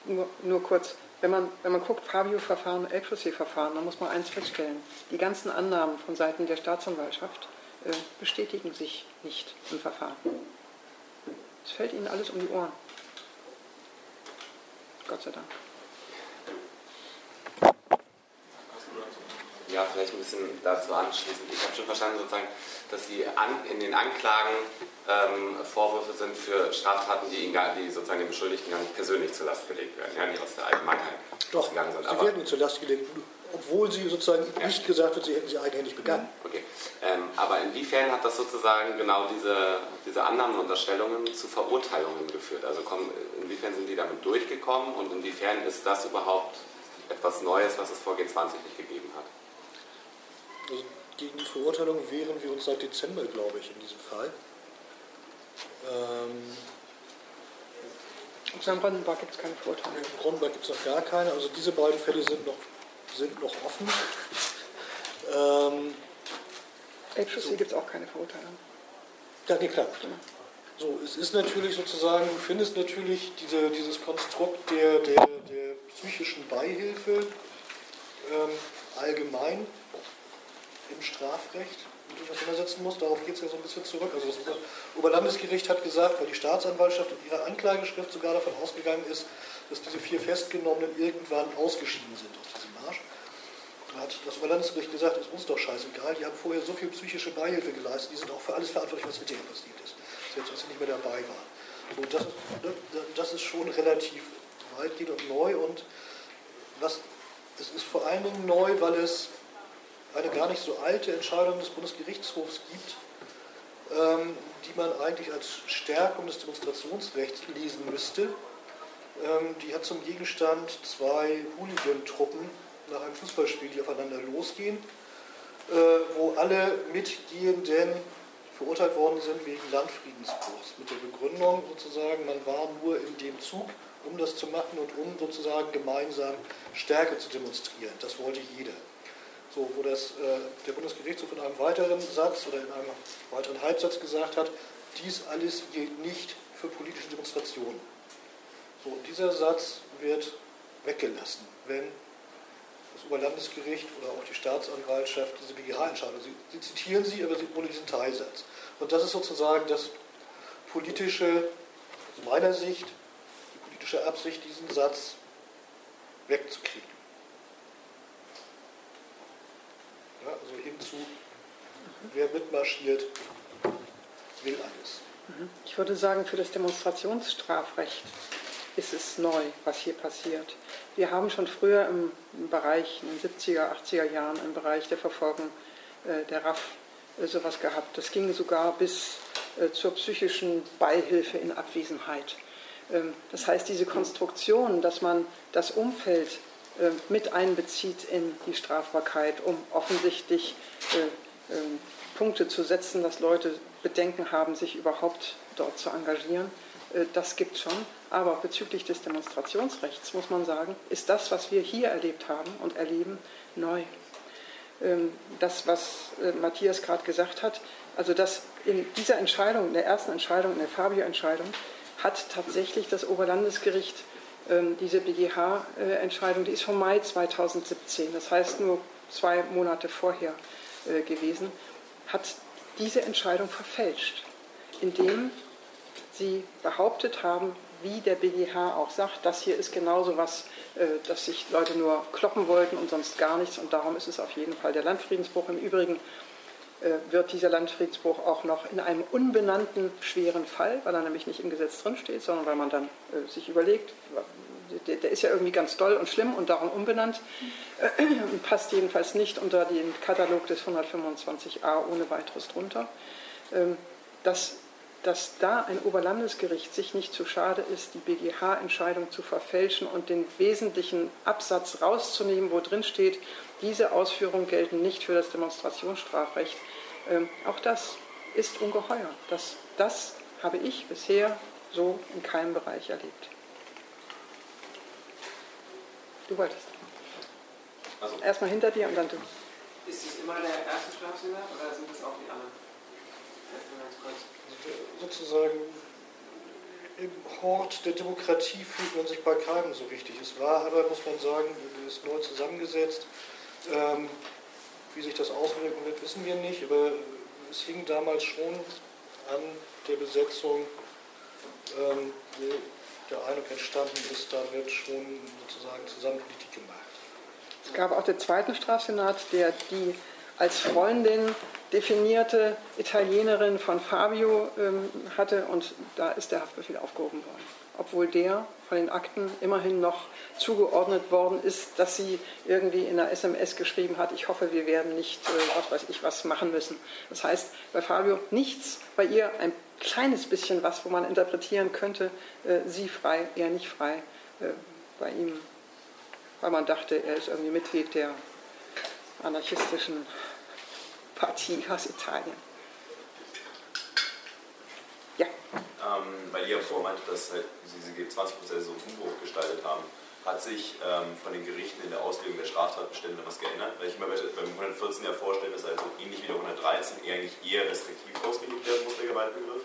Nur, nur kurz, wenn man, wenn man guckt, Fabio-Verfahren, Elbchaussee-Verfahren, dann muss man eins feststellen. Die ganzen Annahmen von Seiten der Staatsanwaltschaft äh, bestätigen sich nicht im Verfahren. Es fällt ihnen alles um die Ohren. Gott sei Dank. Ja, vielleicht ein bisschen dazu anschließend. Ich habe schon verstanden, sozusagen, dass Sie an, in den Anklagen ähm, Vorwürfe sind für Straftaten, die, gar, die sozusagen dem Beschuldigten gar nicht persönlich zur Last gelegt werden, ja, die aus der Allgemeinheit Doch, gegangen sind. Sie werden zur Last gelegt, obwohl sie sozusagen ja. nicht gesagt wird, sie hätten sie eigenhändig begangen. Okay. Ähm, aber inwiefern hat das sozusagen genau diese, diese Annahmen und Unterstellungen zu Verurteilungen geführt? Also kommen, inwiefern sind die damit durchgekommen und inwiefern ist das überhaupt etwas Neues, was es vor G20 nicht gegeben hat? Also gegen die Verurteilung wehren wir uns seit Dezember, glaube ich, in diesem Fall. Ähm, in Brandenburg gibt es keine Verurteilung. In Brandenburg gibt es noch gar keine. Also diese beiden Fälle sind noch, sind noch offen. Ähm, Elbchaussee so. gibt es auch keine Verurteilung. Ja, nee, klar. Genau. So, es ist natürlich sozusagen, du findest natürlich diese, dieses Konstrukt der, der, der psychischen Beihilfe ähm, allgemein im Strafrecht mit auseinandersetzen muss. Darauf geht es ja so ein bisschen zurück. Also das Oberlandesgericht hat gesagt, weil die Staatsanwaltschaft in ihrer Anklageschrift sogar davon ausgegangen ist, dass diese vier Festgenommenen irgendwann ausgeschieden sind aus diesem Marsch. Da hat das Oberlandesgericht gesagt, es ist uns doch scheißegal, die haben vorher so viel psychische Beihilfe geleistet, die sind auch für alles verantwortlich, was hinterher passiert ist. Selbst als sie nicht mehr dabei waren. So, das, ist, das ist schon relativ weitgehend und neu und was, es ist vor allen Dingen neu, weil es eine gar nicht so alte Entscheidung des Bundesgerichtshofs gibt, ähm, die man eigentlich als Stärkung des Demonstrationsrechts lesen müsste. Ähm, die hat zum Gegenstand zwei Hooligan-Truppen nach einem Fußballspiel, die aufeinander losgehen, äh, wo alle Mitgehenden verurteilt worden sind wegen Landfriedensbruchs. Mit der Begründung sozusagen, man war nur in dem Zug, um das zu machen und um sozusagen gemeinsam Stärke zu demonstrieren. Das wollte jeder. So, wo das, äh, der Bundesgerichtshof in einem weiteren Satz oder in einem weiteren Halbsatz gesagt hat, dies alles gilt nicht für politische Demonstrationen. So, dieser Satz wird weggelassen, wenn das Oberlandesgericht oder auch die Staatsanwaltschaft diese BGH-Entscheidung, sie, sie, zitieren sie, aber sie ohne diesen Teilsatz. Und das ist sozusagen das politische, aus meiner Sicht, die politische Absicht, diesen Satz wegzukriegen. Ja, also hinzu, wer mitmarschiert, will alles. Ich würde sagen, für das Demonstrationsstrafrecht ist es neu, was hier passiert. Wir haben schon früher im Bereich, in den 70er, 80er Jahren, im Bereich der Verfolgung der RAF sowas gehabt. Das ging sogar bis zur psychischen Beihilfe in Abwesenheit. Ähm, das heißt, diese Konstruktion, dass man das Umfeld mit einbezieht in die Strafbarkeit, um offensichtlich ähm, Punkte zu setzen, dass Leute Bedenken haben, sich überhaupt dort zu engagieren, das gibt es schon. Aber bezüglich des Demonstrationsrechts muss man sagen, ist das, was wir hier erlebt haben und erleben, neu. Ähm, das, was äh, Matthias gerade gesagt hat, also dass in dieser Entscheidung, in der ersten Entscheidung, in der Fabio-Entscheidung, hat tatsächlich das Oberlandesgericht ähm, diese BGH-Entscheidung, die ist vom Mai 2017, das heißt nur zwei Monate vorher äh, gewesen, hat diese Entscheidung verfälscht, indem sie behauptet haben, wie der BGH auch sagt, das hier ist genauso was, äh, dass sich Leute nur kloppen wollten und sonst gar nichts. Und darum ist es auf jeden Fall der Landfriedensbruch. Im Übrigen wird dieser Landfriedensbruch auch noch in einem unbenannten schweren Fall, weil er nämlich nicht im Gesetz drinsteht, sondern weil man dann äh, sich überlegt, der, der, ist ja irgendwie ganz doll und schlimm und darum umbenannt, <clears throat> und passt jedenfalls nicht unter den Katalog des 125a ohne weiteres drunter. Ähm, das dass da ein Oberlandesgericht sich nicht zu schade ist, die BGH-Entscheidung zu verfälschen und den wesentlichen Absatz rauszunehmen, wo drin steht, diese Ausführungen gelten nicht für das Demonstrationsstrafrecht. Ähm, auch das ist ungeheuer. Das, das habe ich bisher so in keinem Bereich erlebt. Du wolltest. Also, Erstmal hinter dir und dann du. Ist es immer der erste Strafsenat oder sind es auch die anderen? sozusagen im Hort der Demokratie fühlt man sich bei keinem so richtig. Es war aber, muss man sagen, es ist neu zusammengesetzt. Ähm, wie sich das auswirken wird, wissen wir nicht, aber es hing damals schon an der Besetzung, ähm, wo der Eindruck entstanden ist, da wird schon sozusagen zusammen Politik gemacht. Es gab auch den zweiten Strafsenat, der die als Freundin definierte Italienerin von Fabio ähm, hatte und da ist der Haftbefehl aufgehoben worden. Obwohl der von den Akten immerhin noch zugeordnet worden ist, dass sie irgendwie in einer SMS geschrieben hat, ich hoffe, wir werden nicht, äh, was weiß ich, was machen müssen. Das heißt, bei Fabio nichts, bei ihr ein kleines bisschen was, wo man interpretieren könnte, äh, sie frei, er nicht frei. Äh, bei ihm, weil man dachte, er ist irgendwie Mitglied der anarchistischen Partie aus Italien. Ja. Ähm, weil ihr vorher meinte, dass halt diese G20-Prozesse so Umbruch gestaltet haben, hat sich ähm, von den Gerichten in der Auslegung der Straftatbestände was geändert? Weil ich mir beim 114 ja vorstelle, dass also ähnlich wie der 113 eigentlich eher restriktiv ausgelegt werden muss, der Gewaltbegriff.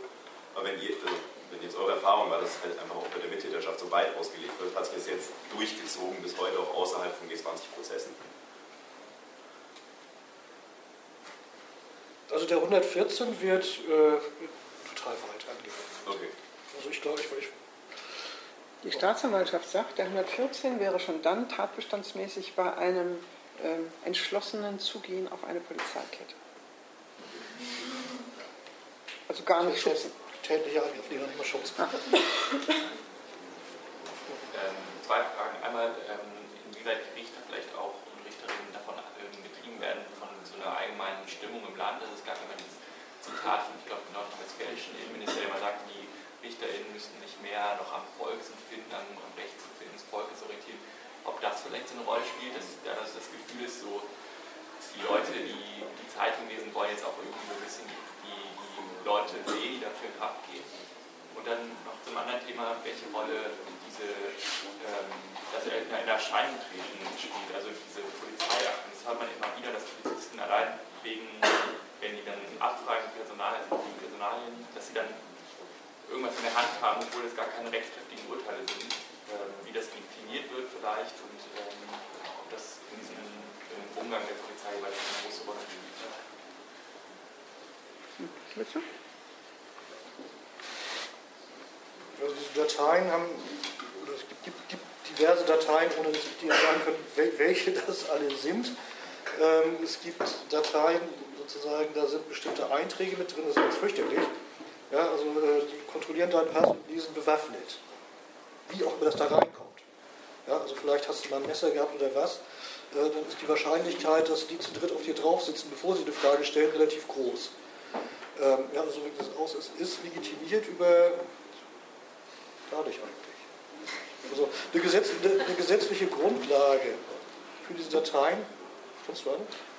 Aber wenn ihr, also wenn jetzt eure Erfahrung war, dass es halt einfach auch bei der Mittäterschaft so weit ausgelegt wird, hat sich das jetzt durchgezogen bis heute auch außerhalb von G20-Prozessen. Also der 114 wird äh, total weit angewendet. Okay. Also ich glaube, ich, ich die Staatsanwaltschaft sagt, der 114 wäre schon dann tatbestandsmäßig bei einem ähm, entschlossenen Zugehen auf eine Polizeikette. Also gar nicht schützen. Tätliche Angriff, die nicht mal schützen. Ah. Ähm, zwei Fragen. Einmal, ähm, inwieweit Richter vielleicht auch und Richterinnen davon ähm, getrieben werden, einer allgemeinen Stimmung im Land. Also es gab immer dieses Zitat von, ich glaube, dem nordrhein-westfälischen Innenministerium, der sagt, die RichterInnen müssten nicht mehr noch am Volksempfinden, am, am Rechtsempfinden des Volkes orientieren. Ob das vielleicht so eine Rolle spielt, dass ja, das, das Gefühl ist, so, die Leute, die die Zeitung lesen wollen, jetzt auch irgendwie so ein bisschen die, die, Leute sehen, die dafür in Kraft gehen. Und dann noch zum anderen Thema, welche Rolle diese, ähm, das in Erscheinung treten spielt, also diese Polizeiakten. Das hört man immer wieder, dass Polizisten allein wegen, wenn die dann abfragen, Personal, die Personalien, dass sie dann irgendwas in der Hand haben, obwohl es gar keine rechtskräftigen Urteile sind, ähm, wie das dekliniert wird vielleicht und ähm, ob das in diesem Umgang der Polizei jeweils eine große Rolle spielt. Also diese Dateien haben, oder es gibt, gibt diverse Dateien, ohne dass ich dir sagen könnte, welche das alle sind. Ähm, es gibt Dateien, sozusagen, da sind bestimmte Einträge mit drin, das ist ganz fürchterlich. Ja, also äh, die kontrollieren deinen Pass und die sind bewaffnet. Wie auch immer das da reinkommt. Ja, also vielleicht hast du mal ein Messer gehabt oder was. Dann ist die Wahrscheinlichkeit, dass die zu dritt auf dir drauf sitzen, bevor sie eine Frage stellen, relativ groß. Ähm, ja, also wie das aus ist, ist legitimiert über dadurch eigentlich. Also eine, Gesetz, eine gesetzliche Grundlage für diese Dateien?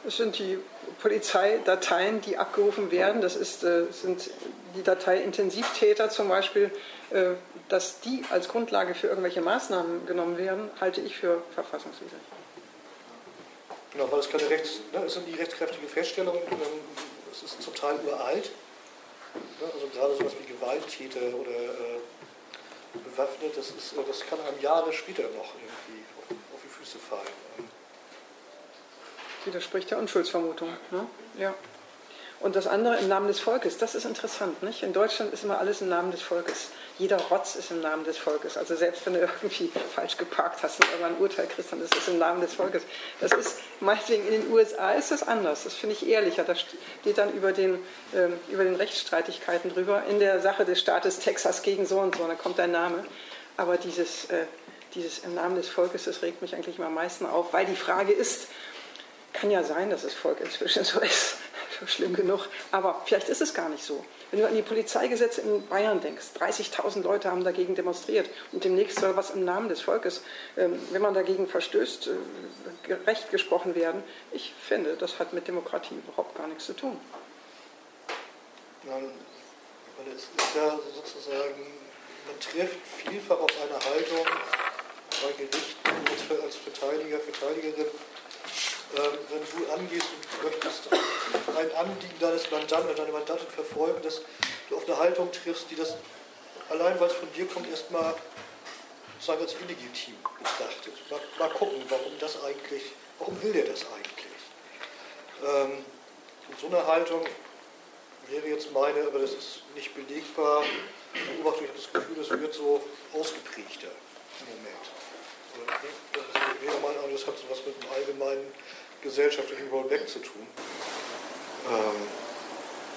Das sind die Polizeidateien, die abgerufen werden. Das ist, äh, sind die Datei Intensivtäter zum Beispiel. Äh, dass die als Grundlage für irgendwelche Maßnahmen genommen werden, halte ich für verfassungswidrig. Genau, weil es keine Rechts, ne, es sind die rechtskräftige Feststellung, ähm, es ist zum Teil uralt. Ne, also gerade sowas wie Gewalttäter oder äh, bewaffnet, das, ist, äh, das kann einem Jahre später noch irgendwie auf, auf die Füße fallen. Widerspricht der Unschuldsvermutung. Ne? Ja. Und das andere im Namen des Volkes, das ist interessant. Nicht? In Deutschland ist immer alles im Namen des Volkes. Jeder Rotz ist im Namen des Volkes. Also selbst wenn du irgendwie falsch geparkt hast und irgendwann ein Urteil kriegst, dann ist es im Namen des Volkes. Das ist, meinetwegen in den USA ist das anders. Das finde ich ehrlicher. Da steht dann über den, äh, über den Rechtsstreitigkeiten drüber. In der Sache des Staates Texas gegen so und so, dann kommt dein Name. Aber dieses, äh, dieses im Namen des Volkes, das regt mich eigentlich immer am meisten auf, weil die Frage ist, kann ja sein, dass das Volk inzwischen so ist schlimm genug. Aber vielleicht ist es gar nicht so. Wenn du an die Polizeigesetze in Bayern denkst, 30.000 Leute haben dagegen demonstriert und demnächst soll was im Namen des Volkes, ähm, wenn man dagegen verstößt, äh, Recht gesprochen werden. Ich finde, das hat mit Demokratie überhaupt gar nichts zu tun. Nein, es ist ja sozusagen, man trifft vielfach auf eine Haltung bei Gerichten als Verteidiger, Verteidigerin, wenn du angehst und möchtest ein Anliegen deines Mandanten oder deiner Mandantin verfolgen, dass du auf eine Haltung triffst, die das allein, weil es von dir kommt, erstmal sozusagen als illegitim betrachtet. Mal, mal, gucken, warum das eigentlich, warum will der das eigentlich? Ähm, und so eine Haltung wäre jetzt meine, aber das ist nicht belegbar, beobachte ich das Gefühl, das wird so ausgeprägter im Moment. Das wäre mal, das hat so was mit dem allgemeinen gesellschaftlichen Rollback zu tun. Ähm,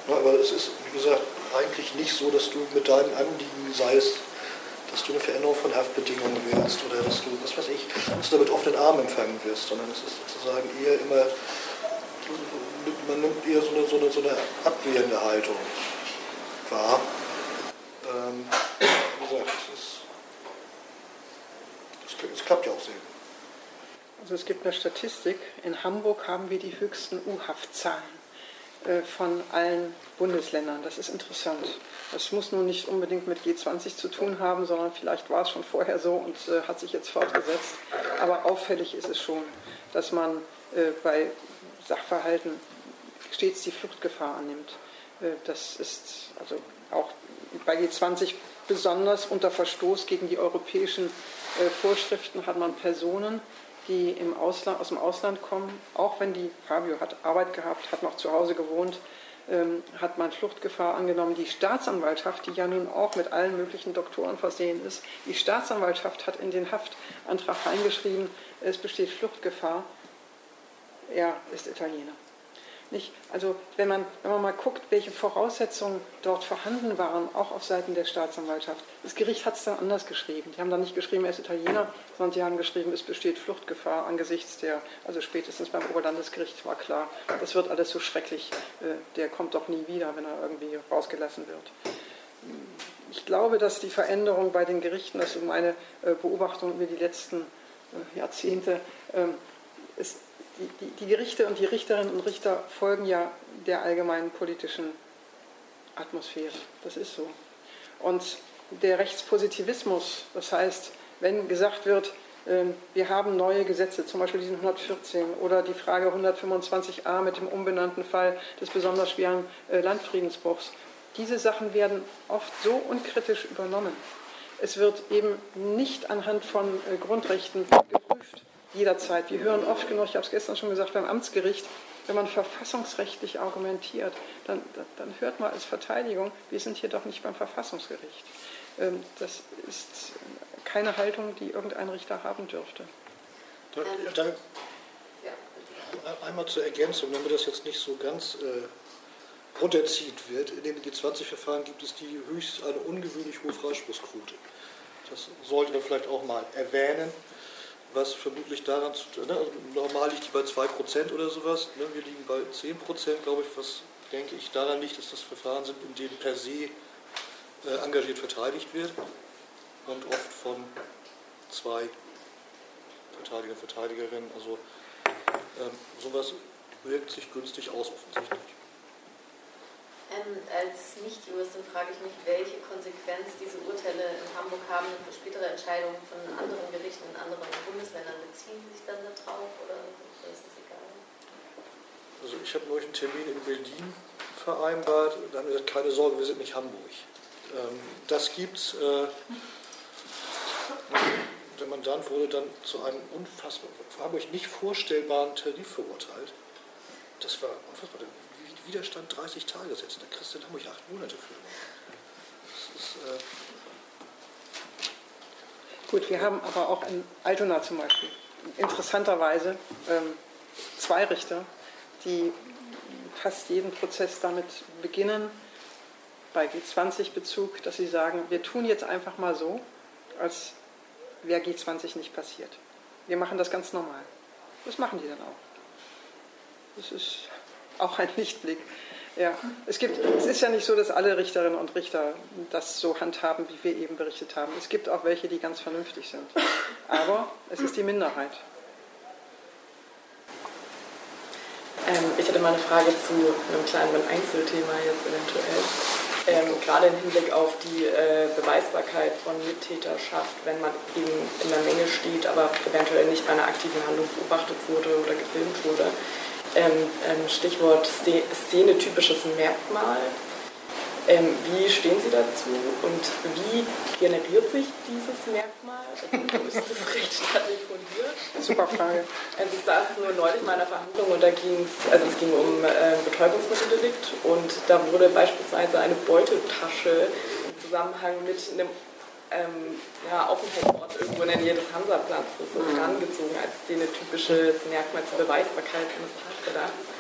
aber es ist, wie gesagt, eigentlich nicht so, dass du mit deinen Anliegen, sei dass du eine Veränderung von Haftbedingungen willst oder dass du, was weiß ich, dass du damit offenen Armen empfangen wirst, sondern es ist sozusagen eher immer, man nimmt eher so eine, so eine, so eine abwehrende Haltung wahr. Ähm, wie gesagt, es, ist, es klappt ja auch sehr gut. Also es gibt eine Statistik, in Hamburg haben wir die höchsten U-Haftzahlen äh, von allen Bundesländern. Das ist interessant. Das muss nun nicht unbedingt mit G20 zu tun haben, sondern vielleicht war es schon vorher so und äh, hat sich jetzt fortgesetzt. Aber auffällig ist es schon, dass man äh, bei Sachverhalten stets die Fluchtgefahr annimmt. das ist also auch bei G20 besonders unter Verstoß gegen die europäischen Vorschriften hat man Personen, die im Ausland, aus dem Ausland kommen, auch wenn die, Fabio hat Arbeit gehabt, hat noch zu Hause gewohnt, ähm, hat man Fluchtgefahr angenommen. Die Staatsanwaltschaft, die ja nun auch mit allen möglichen Doktoren versehen ist, die Staatsanwaltschaft hat in den Haftantrag reingeschrieben, es besteht Fluchtgefahr. Er ist Italiener. Nicht? Also wenn man, wenn man mal guckt, welche Voraussetzungen dort vorhanden waren, auch auf Seiten der Staatsanwaltschaft. Das Gericht hat es dann anders geschrieben. Die haben dann nicht geschrieben, er ist Italiener, sondern die haben geschrieben, es besteht Fluchtgefahr angesichts der, also spätestens beim Oberlandesgericht war klar, das wird alles so schrecklich, äh, der kommt doch nie wieder, wenn er irgendwie rausgelassen wird. Ich glaube, dass die Veränderung bei den Gerichten, das ist meine äh, Beobachtung über die letzten äh, Jahrzehnte, ist ähm, die, die, Gerichte und die Richterinnen und Richter folgen ja der allgemeinen politischen Atmosphäre. Das ist so. Und der Rechtspositivismus, das heißt, wenn gesagt wird, ähm, wir haben neue Gesetze, zum Beispiel diesen 114 oder die Frage 125a mit dem umbenannten Fall des besonders schweren äh, Landfriedensbruchs. Diese Sachen werden oft so unkritisch übernommen. Es wird eben nicht anhand von äh, Grundrechten geprüft jederzeit. Wir hören oft genug, ich habe es gestern schon gesagt, beim Amtsgericht, wenn man verfassungsrechtlich argumentiert, dann, dann hört man als Verteidigung, wir sind hier doch nicht beim Verfassungsgericht. Ähm, das ist keine Haltung, die irgendein Richter haben dürfte. Dann, einmal zur Ergänzung, damit das jetzt nicht so ganz äh, runterzieht wird. In den G20-Verfahren gibt es die höchst eine ungewöhnlich hohe Freispruchsquote. Das sollte man vielleicht auch mal erwähnen was vermutlich daran zu ne, also normal liegt die bei 2% oder sowas, ne, wir liegen bei 10%, glaube ich, was denke ich daran liegt, dass das Verfahren sind, in denen per se äh, engagiert verteidigt wird und oft von zwei Verteidiger, Verteidigerinnen, also ähm, sowas wirkt sich günstig aus offensichtlich. Ähm, als Nicht-Juristin frage ich mich, welche Konsequenz diese Urteile in Hamburg haben für spätere Entscheidungen von anderen Gerichten in anderen Bundesländern. Beziehen Sie sich dann darauf oder ist das egal? Also ich habe neulich einen Termin in Berlin vereinbart, dann gesagt, keine Sorge, wir sind nicht Hamburg. Ähm, das gibt's. Äh, der Mandant wurde dann zu einem unfassbar, für Hamburg nicht vorstellbaren Tarif verurteilt. Das war unfassbar. Widerstand 30 Tage setzen. Da kriegst du in Hamburg acht Monate für. Ist, äh Gut, wir haben aber auch in Altona zum Beispiel interessanterweise ähm, zwei Richter, die fast jeden Prozess damit beginnen, bei G20-Bezug, dass sie sagen, wir tun jetzt einfach mal so, als wäre G20 nicht passiert. Wir machen das ganz normal. Das machen die dann auch. Das ist auch ein Lichtblick. Ja, es, gibt, es ist ja nicht so, dass alle Richterinnen und Richter das so handhaben, wie wir eben berichtet haben. Es gibt auch welche, die ganz vernünftig sind. Aber es ist die Minderheit. Ähm, ich hätte mal eine Frage zu einem kleinen Einzelthema jetzt eventuell. Ähm, gerade im Hinblick auf die äh, Beweisbarkeit von Mittäterschaft, wenn man eben in der Menge steht, aber eventuell nicht bei einer aktiven Handlung beobachtet wurde oder gefilmt wurde. Ähm, ähm, Stichwort Szene-typisches Merkmal. Ähm, wie stehen Sie dazu und wie generiert sich dieses Merkmal? Also, ist das rechtsstaatlich fundiert? Super Frage. Also ich saß nur neulich mal in einer Verhandlung und da ging es, also es ging um äh, Betäubungsmitteldelikt und da wurde beispielsweise eine Beuteltasche im Zusammenhang mit einem ähm, ja, Aufenthaltsort irgendwo in der Nähe des Hansaplatzes so mhm. herangezogen als szene-typisches Merkmal zur Beweisbarkeit eines Tatverdachts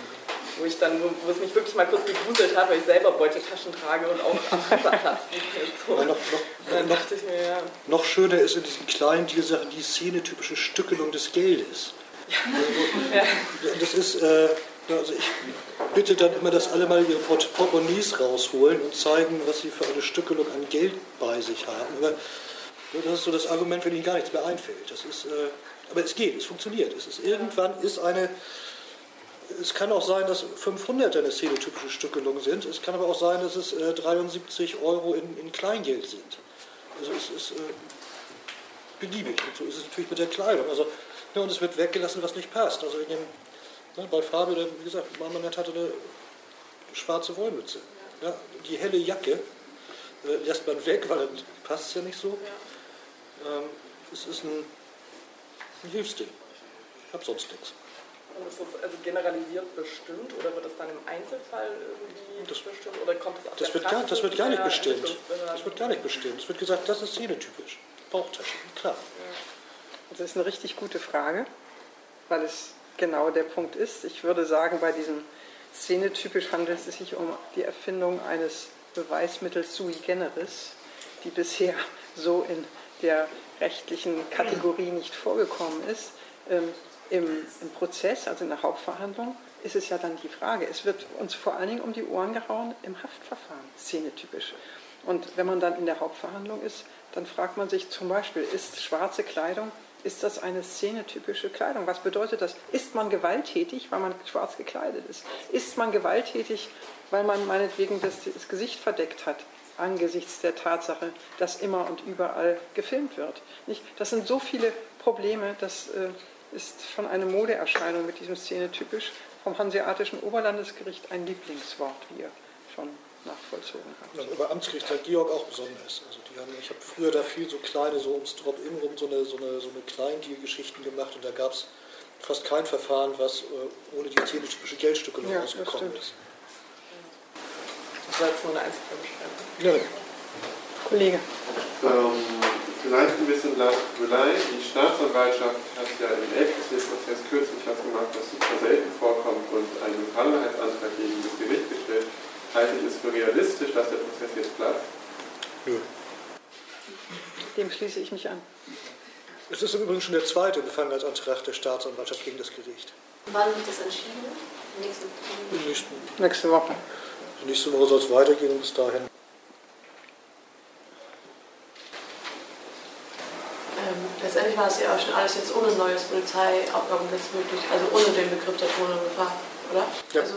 wo ich dann, wo, wo, es mich wirklich mal kurz gegruselt hat, weil ich selber Beuteltaschen trage und auch am Wasserplatz <laughs> so. noch, noch, dann dachte ich mir, ja. Noch schöner ist in diesen kleinen Tiersachen die szenetypische Stückelung des Geldes. Ja. Also, das ist, äh, also ich bitte dann immer, dass alle mal ihre Portemonnaies rausholen und zeigen, was sie für eine Stückelung an Geld bei sich haben. Aber das ist so das Argument, wenn ihnen gar nichts mehr einfällt. Das ist, äh, aber es geht, es funktioniert. Es ist, irgendwann ist eine es kann auch sein, dass 500 eine szenotypische Stückelung sind. Es kann aber auch sein, dass es äh, 73 Euro in, in, Kleingeld sind. Also es ist äh, beliebig. Und so ist es natürlich mit der Kleidung. Also, ja, und es wird weggelassen, was nicht passt. Also in dem, ne, bei Farbe, wie gesagt, Mann hatte eine schwarze Wollmütze. Ja, die helle Jacke äh, lässt man weg, weil dann passt es ja nicht so. Ähm, es ist ein, ein Hilfsding. Ich habe sonst nichts. Und ist das also generalisiert bestimmt oder wird das dann im Einzelfall irgendwie das, bestimmt oder kommt das aus das der wird gar, Das wird gar nicht bestimmt. Das wird gar nicht bestimmt. Es wird gesagt, das ist szenetypisch. Bauchtasche, klar. Das ist eine richtig gute Frage, weil es genau der Punkt ist. Ich würde sagen, bei diesem szenetypisch handelt es sich um die Erfindung eines Beweismittels sui generis, die bisher so in der rechtlichen Kategorie nicht vorgekommen ist. Im, im Prozess, also in der Hauptverhandlung, ist es ja dann die Frage. Es wird uns vor allen Dingen um die Ohren gehauen im Haftverfahren, szenetypisch. Und wenn man dann in der Hauptverhandlung ist, dann fragt man sich zum Beispiel, ist schwarze Kleidung, ist das eine szenetypische Kleidung? Was bedeutet das? Ist man gewalttätig, weil man schwarz gekleidet ist? Ist man gewalttätig, weil man meinetwegen das, das Gesicht verdeckt hat? angesichts der Tatsache, dass immer und überall gefilmt wird. Nicht? Das sind so viele Probleme, dass äh, ist schon eine Modeerscheinung mit diesem Szene typisch. Vom Hanseatischen Oberlandesgericht ein Lieblingswort, wie ihr schon nachvollzogen habt. Ja, aber Amtsgericht St. Georg auch besonders. Also die haben, ich habe früher da viel so kleine, so ums Drop-In rum, so eine, so eine, so eine Kleindeal-Geschichten gemacht und da gab es fast kein Verfahren, was äh, ohne die typische Geldstücke ja, rausgekommen ist. Das war jetzt nur eine einzige Ja. Kollege. Ähm, Vielleicht ein bisschen Blattbüllei. Die Staatsanwaltschaft hat ja im LKC-Prozess kürzlich was gemacht, was super selten vorkommt und einen Freiheitsantrag gegen das Gericht gestellt. Halte ich es für realistisch, dass der Prozess jetzt platzt? Nö. Dem schließe ich mich an. Es ist im Übrigen schon der zweite Befangenheitsantrag der Staatsanwaltschaft gegen das Gericht. Wann wird das entschieden? Nächste, nächsten, nächste Woche. Nächste Woche soll es weitergehen und bis dahin. Letztendlich war es ja auch schon alles jetzt ohne neues Polizeiaufgabengesetz möglich, also ohne den Begriff der Drohnengefahr, oder? Ja. Also,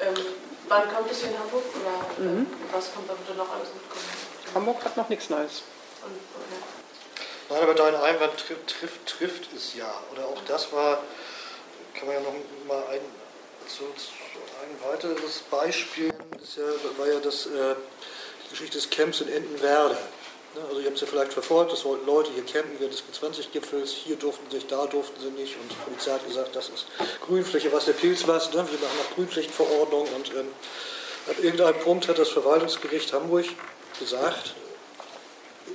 ähm, wann kommt es hier in Hamburg oder Mhm. was kommt da bitte noch alles mitkommen? Hamburg hat noch nichts Neues. Und, okay. Nein, aber dein Einwand trifft, trifft, trifft es ja. Oder auch das war, kann man ja noch mal ein, so, ein weiteres Beispiel, ist ja, war ja das, äh, die Geschichte des Camps in Entenwerder. Ne, Also ihr habt es ja vielleicht verfolgt, es wollten Leute hier campen während des G20-Gipfels, hier durften sie nicht, da durften sie nicht und die Polizei hat gesagt, das ist Grünfläche, was der Pilz was, ne? wir machen nach Grünflächenverordnung und ähm, an irgendeinem Punkt hat das Verwaltungsgericht Hamburg gesagt,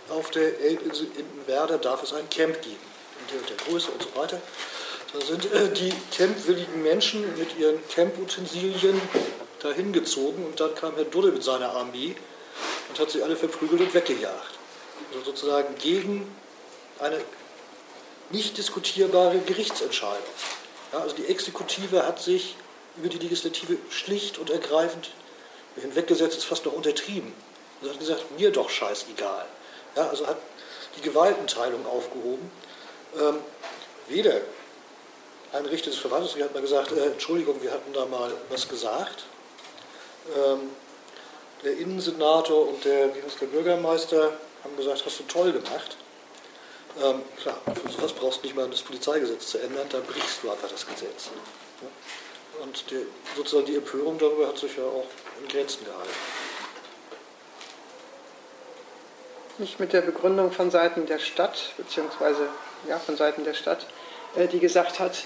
auf der Elbinsel Entenwerder darf es ein Camp geben, in der Größe und so weiter. Da sind äh, die campwilligen Menschen mit ihren Camputensilien dahin gezogen und dann kam Herr Dudde mit seiner Armee und hat sie alle verprügelt und weggejagt. Also sozusagen gegen eine nicht diskutierbare Gerichtsentscheidung. Ja, also die Exekutive hat sich über die Legislative schlicht und ergreifend hinweggesetzt, ist fast noch untertrieben. Sie hat gesagt, mir doch scheißegal. Ja, also hat die Gewaltenteilung aufgehoben. Ähm, weder ein Richter des Verwaltungsgerichts hat mal gesagt, äh, Entschuldigung, wir hatten da mal was gesagt. Ähm, der Innensenator und der, der Bürgermeister haben gesagt, hast du toll gemacht. Ähm, klar, für sowas brauchst du nicht mal das Polizeigesetz zu ändern, dann brichst du einfach das Gesetz. Und die, sozusagen die Empörung darüber hat sich ja auch in Grenzen gehalten. Nicht mit der Begründung von Seiten der Stadt, beziehungsweise ja, von Seiten der Stadt, äh, die gesagt hat,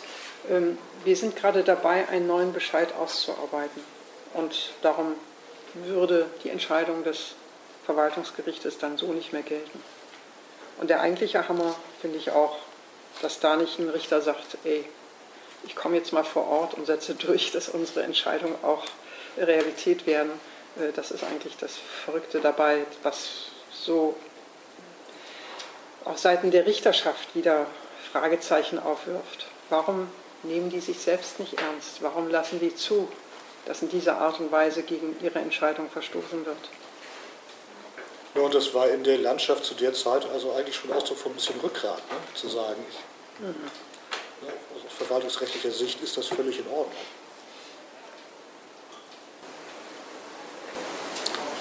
ähm, wir sind gerade dabei, einen neuen Bescheid auszuarbeiten. Und darum würde die Entscheidung des Verwaltungsgerichtes dann so nicht mehr gelten. Und der eigentliche Hammer finde ich auch, dass da nicht ein Richter sagt, ey, ich komme jetzt mal vor Ort und setze durch, dass unsere Entscheidungen auch Realität werden. Äh, Das ist eigentlich das Verrückte dabei, was so auf Seiten der Richterschaft wieder Fragezeichen aufwirft. Warum nehmen die sich selbst nicht ernst? Warum lassen die zu, dass in dieser Art und Weise gegen ihre Entscheidung verstoßen wird? Ja, und das war in der Landschaft zu der Zeit also eigentlich schon Ausdruck von ein bisschen Rückgrat, ne? zu sagen, ich, Mhm. ne, also aus verwaltungsrechtlicher Sicht ist das völlig in Ordnung.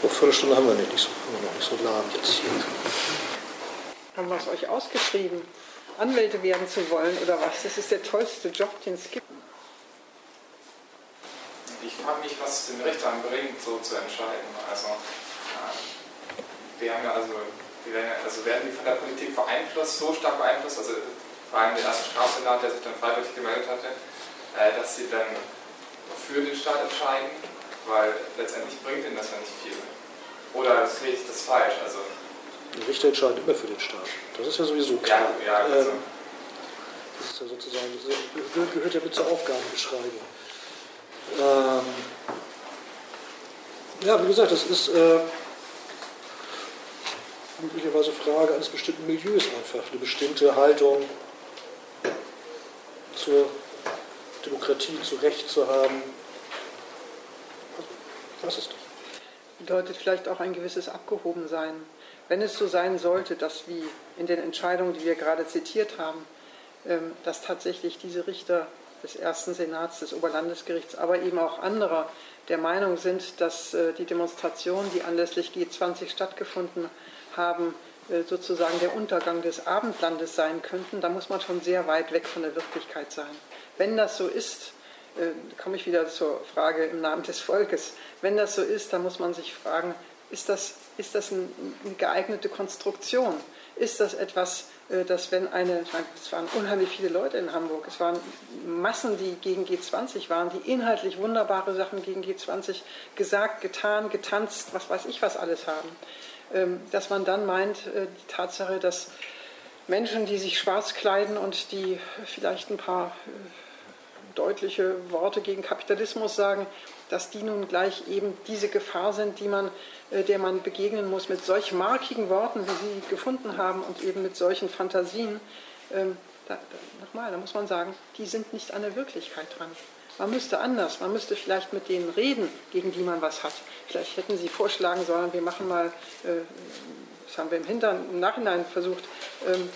So, Viertelstunde haben wir nicht, nicht so, haben wir noch nicht so lahm jetzt hier. Haben wir es euch ausgeschrieben, Anwälte werden zu wollen oder was? Das ist der tollste Job, den es gibt. Ich frage mich, was es den Richtern bringt, so zu entscheiden. Also, ja also, die werden, also werden die von der Politik beeinflusst, so stark beeinflusst, also vor allem der erste Strafsenat, der sich dann freiwillig gemeldet hatte, äh, dass sie dann für den Staat entscheiden, weil letztendlich bringt ihnen das ja nicht viel. Oder sehe ich das falsch? Also, Die Richter entscheiden immer für den Staat. Das ist ja sowieso klar. Ja, ja, also- ähm, das ist ja sozusagen, das gehört- gehört ja mit zur Aufgabenbeschreibung. Ähm, ja, wie gesagt, das ist äh, möglicherweise Frage eines bestimmten Milieus einfach, eine bestimmte Haltung zur Demokratie, zu Recht zu haben. Was ist das? bedeutet vielleicht auch ein gewisses Abgehobensein. Wenn es so sein sollte, dass wie in den Entscheidungen, die wir gerade zitiert haben, ähm, dass tatsächlich diese Richter des ersten Senats, des Oberlandesgerichts, aber eben auch anderer der Meinung sind, dass äh, die Demonstrationen, die anlässlich G20 stattgefunden haben, äh, sozusagen der Untergang des Abendlandes sein könnten, da muss man schon sehr weit weg von der Wirklichkeit sein. Wenn das so ist, äh, komme ich wieder zur Frage im Namen des Volkes. Wenn das so ist, dann muss man sich fragen, ist das, ist das ein, eine geeignete Konstruktion? Ist das etwas, äh, dass wenn eine, es waren unheimlich viele Leute in Hamburg, es waren Massen, die gegen G20 waren, die inhaltlich wunderbare Sachen gegen G20 gesagt, getan, getanzt, was weiß ich was alles haben, dass man dann meint, äh, die Tatsache, dass Menschen, die sich schwarz kleiden und die vielleicht ein paar äh, deutliche Worte gegen Kapitalismus sagen, dass die nun gleich eben diese Gefahr sind, die man, äh, der man begegnen muss mit solch markigen Worten, wie Sie gefunden haben und eben mit solchen Fantasien. Ähm, da, da, nochmal, da muss man sagen, die sind nicht an der Wirklichkeit dran. Man müsste anders, man müsste vielleicht mit denen reden, gegen die man was hat. Vielleicht hätten Sie vorschlagen sollen, wir machen mal, äh, das haben wir im, Hintern, im Nachhinein versucht, ähm,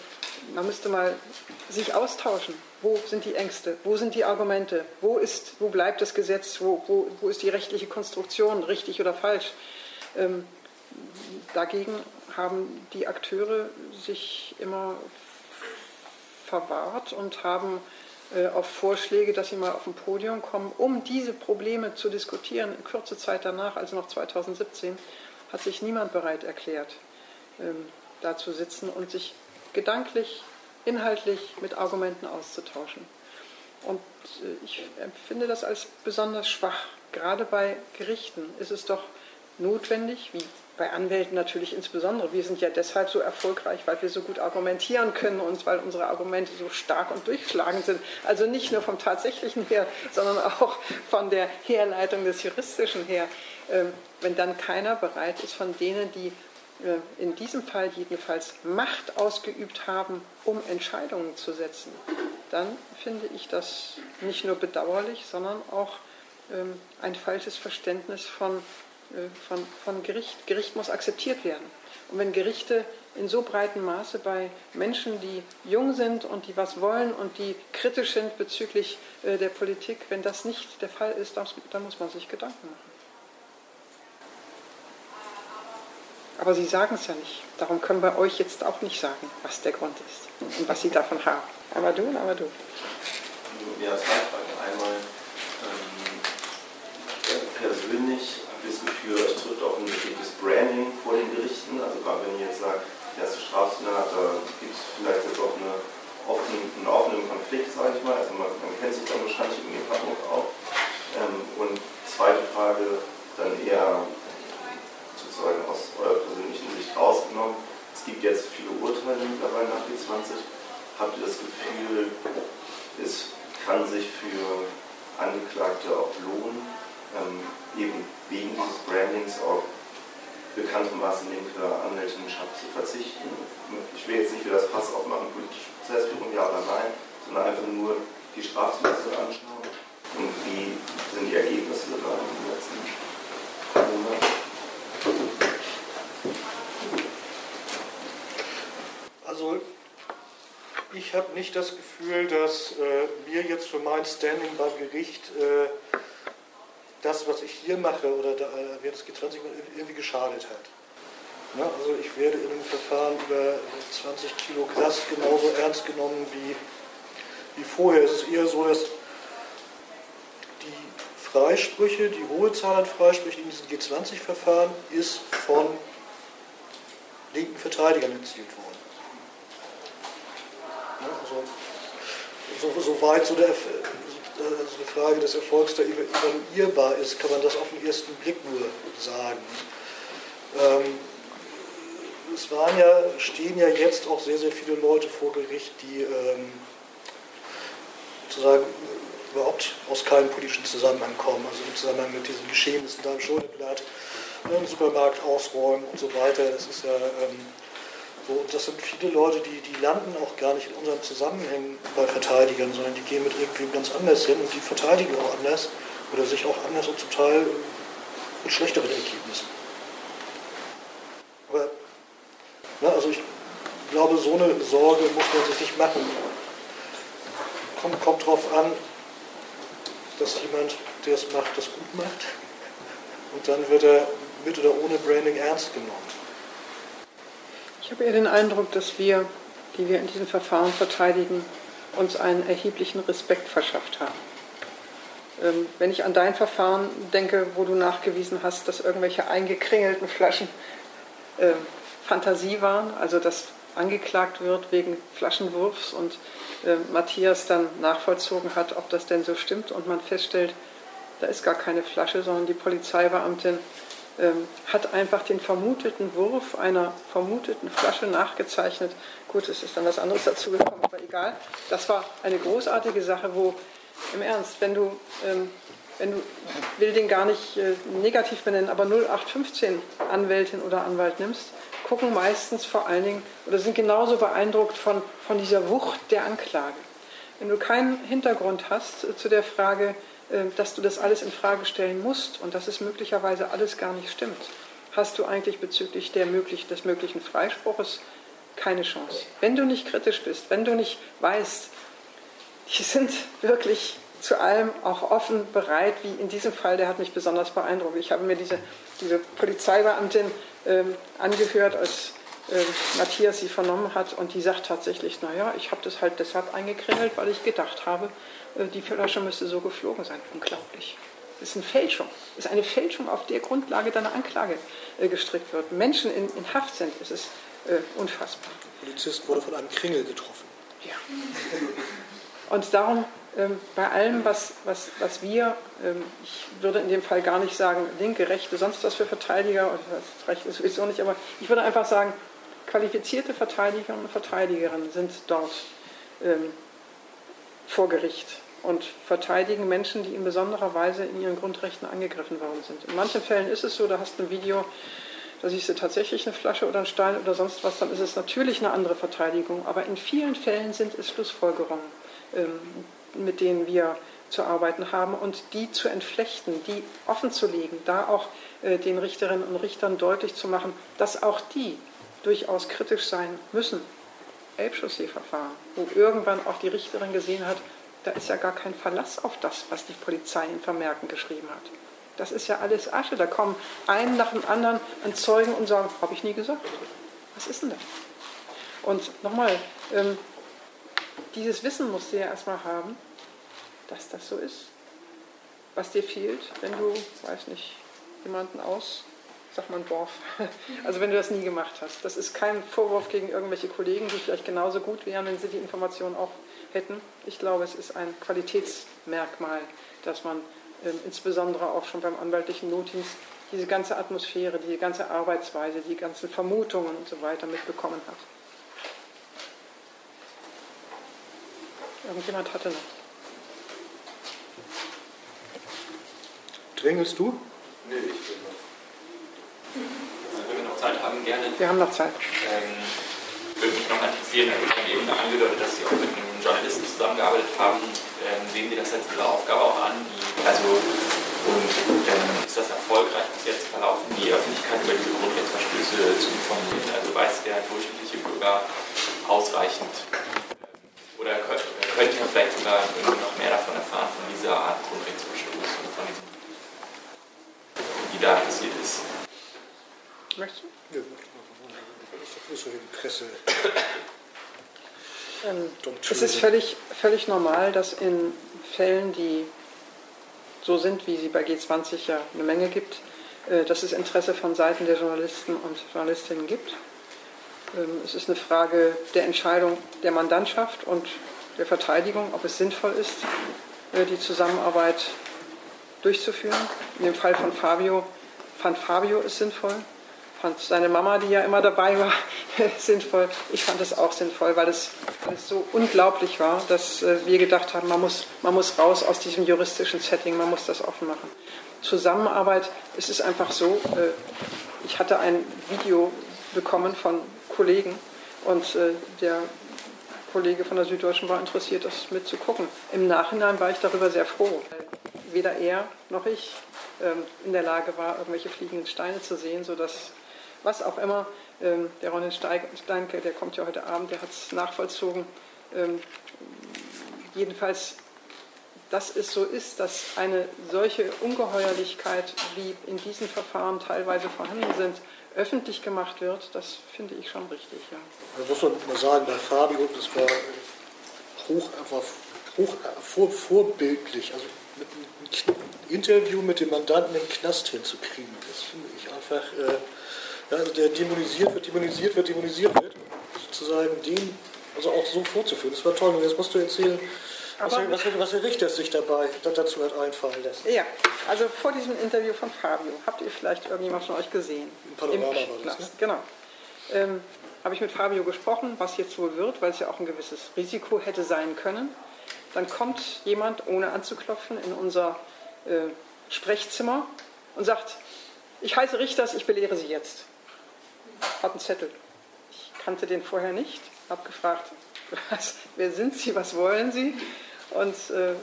man müsste mal sich austauschen. Wo sind die Ängste? Wo sind die Argumente? Wo, ist, wo bleibt das Gesetz? Wo, wo, wo ist die rechtliche Konstruktion, richtig oder falsch? Ähm, dagegen haben die Akteure sich immer verwahrt und haben auf Vorschläge, dass sie mal auf ein Podium kommen, um diese Probleme zu diskutieren. In kurzer Zeit danach, also noch 2017, hat sich niemand bereit erklärt, ähm, da zu sitzen und sich gedanklich, inhaltlich mit Argumenten auszutauschen. Und äh, ich empfinde das als besonders schwach. Gerade bei Gerichten ist es doch notwendig, wie bei Anwälten natürlich insbesondere. Wir sind ja deshalb so erfolgreich, weil wir so gut argumentieren können und weil unsere Argumente so stark und durchschlagend sind. Also nicht nur vom tatsächlichen her, sondern auch von der Herleitung des juristischen her. Ähm, wenn dann keiner bereit ist von denen, die äh, in diesem Fall jedenfalls Macht ausgeübt haben, um Entscheidungen zu setzen, dann finde ich das nicht nur bedauerlich, sondern auch ähm, ein falsches Verständnis von von, von Gericht. Gericht muss akzeptiert werden. Und wenn Gerichte in so breitem Maße bei Menschen, die jung sind und die was wollen und die kritisch sind bezüglich äh, der Politik, wenn das nicht der Fall ist, dann muss man sich Gedanken machen. Aber Sie sagen es ja nicht. Darum können wir euch jetzt auch nicht sagen, was der Grund ist und was Sie davon haben. Aber du aber du. Ja, zwei Fragen. Einmal ähm, persönlich das Gefühl, es trifft auch ein bestimmtes Branding vor den Gerichten. Also gerade wenn ihr jetzt sagt, der erste Strafsenat, da gibt es vielleicht jetzt auch eine offene, einen offenen Konflikt, sage ich mal. Also man, man, kennt sich dann wahrscheinlich in dem Hamburg auch. Ähm, und zweite Frage dann eher sozusagen aus eurer persönlichen Sicht rausgenommen. Es gibt jetzt viele Urteile mittlerweile nach G20. Habt ihr das Gefühl, es kann sich für Angeklagte auch lohnen, ähm, eben wegen dieses Brandings auf bekanntermaßen linke Anwältinnenschaft zu verzichten. Ich will jetzt nicht wieder das Pass aufmachen, politische Prozessführung, ja oder nein, sondern einfach nur die Strafzulassung anschauen und wie sind die Ergebnisse in den letzten Monaten. Also ich habe nicht das Gefühl, dass äh, mir jetzt für mein Standing beim Gericht äh, das, was ich hier mache oder da, während des G20 irgendwie geschadet hat. Ja, also ich werde in einem Verfahren über 20 Kilo Glas genauso ernst genommen wie, wie vorher. Es ist eher so, dass die Freisprüche, die hohe Zahl an Freisprüchen in diesen G20-Verfahren ist von linken Verteidigern erzielt worden. Ja, also, so, so weit so der, also eine Frage des Erfolgs, der evaluierbar ist, kann man das auf den ersten Blick nur sagen. Ähm, es waren ja, stehen ja jetzt auch sehr, sehr viele Leute vor Gericht, die ähm, sozusagen überhaupt aus keinem politischen Zusammenhang kommen, also im Zusammenhang mit diesen Geschehnissen da im Schuldenblatt, im Supermarkt ausräumen und so weiter. Das ist ja ähm, so, und das sind viele Leute, die, die landen auch gar nicht in unseren Zusammenhängen bei Verteidigern, sondern die gehen mit irgendwem ganz anders hin und die verteidigen auch anders oder sich auch anders und zum Teil mit schlechteren Ergebnissen. Aber, na, also ich glaube, so eine Sorge muss man sich nicht machen. Kommt, kommt darauf an, dass jemand, der es macht, das gut macht. Und dann wird er mit oder ohne Branding ernst genommen. Ich habe eher den Eindruck, dass wir, die wir in diesem Verfahren verteidigen, uns einen erheblichen Respekt verschafft haben. Ähm, wenn ich an dein Verfahren denke, wo du nachgewiesen hast, dass irgendwelche eingekringelten Flaschen äh, Fantasie waren, also dass angeklagt wird wegen Flaschenwurfs und äh, Matthias dann nachvollzogen hat, ob das denn so stimmt und man feststellt, da ist gar keine Flasche, sondern die Polizeibeamtin ähm, hat einfach den vermuteten Wurf einer vermuteten Flasche nachgezeichnet. Gut, es ist dann was anderes dazu gekommen, aber egal. Das war eine großartige Sache, wo Im Ernst, wenn du, ähm, wenn du, will den gar nicht äh, negativ benennen, aber 0815 Anwältin oder Anwalt nimmst, gucken meistens vor allen Dingen oder sind genauso beeindruckt von, von dieser Wucht der Anklage. Wenn du keinen Hintergrund hast äh, zu der Frage, dass du das alles in Frage stellen musst und dass es möglicherweise alles gar nicht stimmt, hast du eigentlich bezüglich der möglich, des möglichen Freispruches keine Chance. Wenn du nicht kritisch bist, wenn du nicht weißt, die sind wirklich zu allem auch offen bereit, wie in diesem Fall, der hat mich besonders beeindruckt. Ich habe mir diese, diese Polizeibeamtin ähm, angehört, als äh, Matthias sie vernommen hat und die sagt tatsächlich, naja, ich habe das halt deshalb eingekringelt, weil ich gedacht habe, die Flasche müsste so geflogen sein. Unglaublich. Das ist eine Fälschung. Das ist eine Fälschung, auf der Grundlage deiner Anklage äh, gestrickt wird. Menschen in, in Haft sind, es ist äh, unfassbar. Der Polizist wurde von einem Kringel getroffen. Ja. Und darum, ähm, bei allem, was, was, was wir, ähm, ich würde in dem Fall gar nicht sagen, linke, rechte, sonst was für Verteidiger, oder das reicht sowieso nicht, aber ich würde einfach sagen, qualifizierte Verteidiger und Verteidigerinnen sind dort ähm, vor Gericht und verteidigen Menschen, die in besonderer Weise in ihren Grundrechten angegriffen worden sind. In manchen Fällen ist es so, da hast du ein Video, da siehst du tatsächlich eine Flasche oder einen Stein oder sonst was, dann ist es natürlich eine andere Verteidigung. Aber in vielen Fällen sind es Schlussfolgerungen, ähm, mit denen wir zu arbeiten haben und die zu entflechten, die offen zu legen, da auch äh, den Richterinnen und Richtern deutlich zu machen, dass auch die durchaus kritisch sein müssen. Elbchaussee-Verfahren, wo irgendwann auch die Richterin gesehen hat, da ist ja gar kein Verlass auf das, was die Polizei in Vermerken geschrieben hat. Das ist ja alles Asche. Da kommen einen nach dem anderen an Zeugen und sagen, habe ich nie gesagt. Was ist denn das? Und nochmal, ähm, dieses Wissen musst du ja erstmal haben, dass das so ist. Was dir fehlt, wenn du, weiß nicht, jemanden aus, mal ein Dorf, <laughs> also wenn du das nie gemacht hast. Das ist kein Vorwurf gegen irgendwelche Kollegen, die vielleicht genauso gut wären, wenn sie die Informationen auch hätten. Ich glaube, es ist ein Qualitätsmerkmal, dass man ähm, insbesondere auch schon beim anwaltlichen Notdienst diese ganze Atmosphäre, die ganze Arbeitsweise, die ganzen Vermutungen und so weiter mitbekommen hat. Irgendjemand hatte noch. Drängelst du? Nee, ich will noch. Wenn wir noch Zeit haben, gerne. Wir haben noch Zeit. Ähm, würde mich noch interessieren, also ich habe eben angedeutet, dass Sie auch mit einem Journalisten zusammengearbeitet haben. Ähm, sehen Sie das als Ihre Aufgabe auch an? Die, also, und ähm, ist das erfolgreich bis jetzt verlaufen, die Öffentlichkeit über diese Grundrechtsverstöße zu informieren? Also weiß der durchschnittliche Bürger ausreichend oder könnte er vielleicht sogar noch mehr davon erfahren, von dieser Art Grundrechtsverstoß und von diesem, die da passiert ist. Möchtest du? Das ist so. Ähm, es ist völlig, völlig normal, dass in Fällen, die so sind, wie sie bei G20 ja eine Menge gibt, äh, dass es Interesse von Seiten der Journalisten und Journalistinnen gibt. Ähm, es ist eine Frage der Entscheidung der Mandantschaft und der Verteidigung, ob es sinnvoll ist, äh, die Zusammenarbeit durchzuführen. In dem Fall von Fabio fand Fabio es sinnvoll, fand seine Mama, die ja immer dabei war, <laughs> sinnvoll. Ich fand es auch sinnvoll, weil es, weil es so unglaublich war, dass äh, wir gedacht haben, man muss, man muss raus aus diesem juristischen Setting, man muss das offen machen. Zusammenarbeit ist es einfach so, äh, ich hatte ein Video bekommen von Kollegen und äh, der Kollege von der Süddeutschen war interessiert, das mitzugucken. Im Nachhinein war ich darüber sehr froh, weder er noch ich ähm, in der Lage war, irgendwelche fliegenden Steine zu sehen, sodass was auch immer, ähm, der Ronald Steinke, der kommt ja heute Abend, der hat es nachvollzogen, ähm, jedenfalls dass es so ist, dass eine solche Ungeheuerlichkeit, wie in diesen Verfahren teilweise vorhanden sind, öffentlich gemacht wird, das finde ich schon richtig. Ja. Da muss man mal sagen, bei Fabio, das war hoch, einfach hoch vor, vorbildlich. Also ein Interview mit dem Mandanten im Knast hinzukriegen, das finde ich einfach, äh, ja, also der dämonisiert wird, dämonisiert wird, dämonisiert wird, sozusagen den also auch so vorzuführen. Das war toll. Und jetzt musst du erzählen, was, was, was der Richter sich dabei dazu hat einfallen lässt. Ja, also vor diesem Interview von Fabio, habt ihr vielleicht irgendjemand von euch gesehen? Im Panorama Im war das, ne? Genau. Ähm, habe ich mit Fabio gesprochen, was jetzt wohl wird, weil es ja auch ein gewisses Risiko hätte sein können. dann kommt jemand, ohne anzuklopfen, in unser äh, Sprechzimmer und sagt, ich heiße Richters, ich belehre Sie jetzt. Hat einen Zettel. Ich kannte den vorher nicht, habe gefragt, <laughs> was, wer sind Sie, was wollen Sie? Und äh,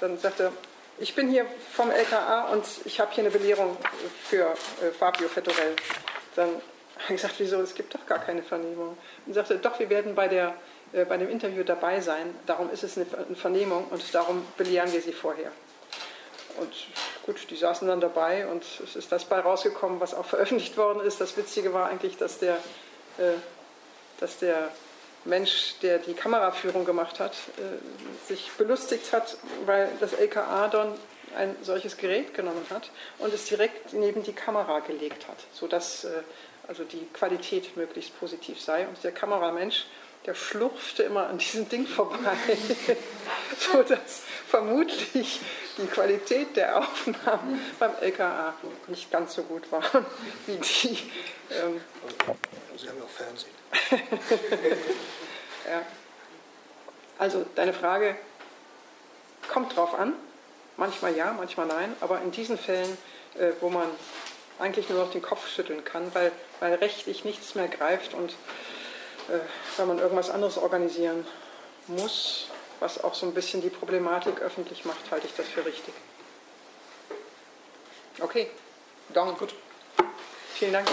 dann sagte er, ich bin hier vom LKA und ich habe hier eine Belehrung für äh, Fabio Fettorell. Dann <laughs> habe ich gesagt, wieso, es gibt doch gar keine Vernehmung. Und sagte, doch, wir werden bei, der, äh, bei dem Interview dabei sein, darum ist es eine, Vernehmung und darum belehren wir Sie vorher. Und gut, die saßen dann dabei und es ist das bei rausgekommen, was auch veröffentlicht worden ist. Das Witzige war eigentlich, dass der, äh, dass der Mensch, der die Kameraführung gemacht hat, äh, sich belustigt hat, weil das LKA dann ein solches Gerät genommen hat und es direkt neben die Kamera gelegt hat, sodass äh, also die Qualität möglichst positiv sei. Und der Kameramensch, der schlurfte immer an diesem Ding vorbei, <laughs> sodass vermutlich die Qualität der Aufnahmen beim LKA nicht ganz so gut war wie die. Ähm, Sie haben ja auch Fernsehen. <laughs> ja. Also deine Frage kommt drauf an. Manchmal ja, manchmal nein. Aber in diesen Fällen, äh, wo man eigentlich nur noch den Kopf schütteln kann, weil, weil rechtlich nichts mehr greift und äh, weil man irgendwas anderes organisieren muss, was auch so ein bisschen die Problematik öffentlich macht, halte ich das für richtig. Okay, dann gut. Vielen Dank.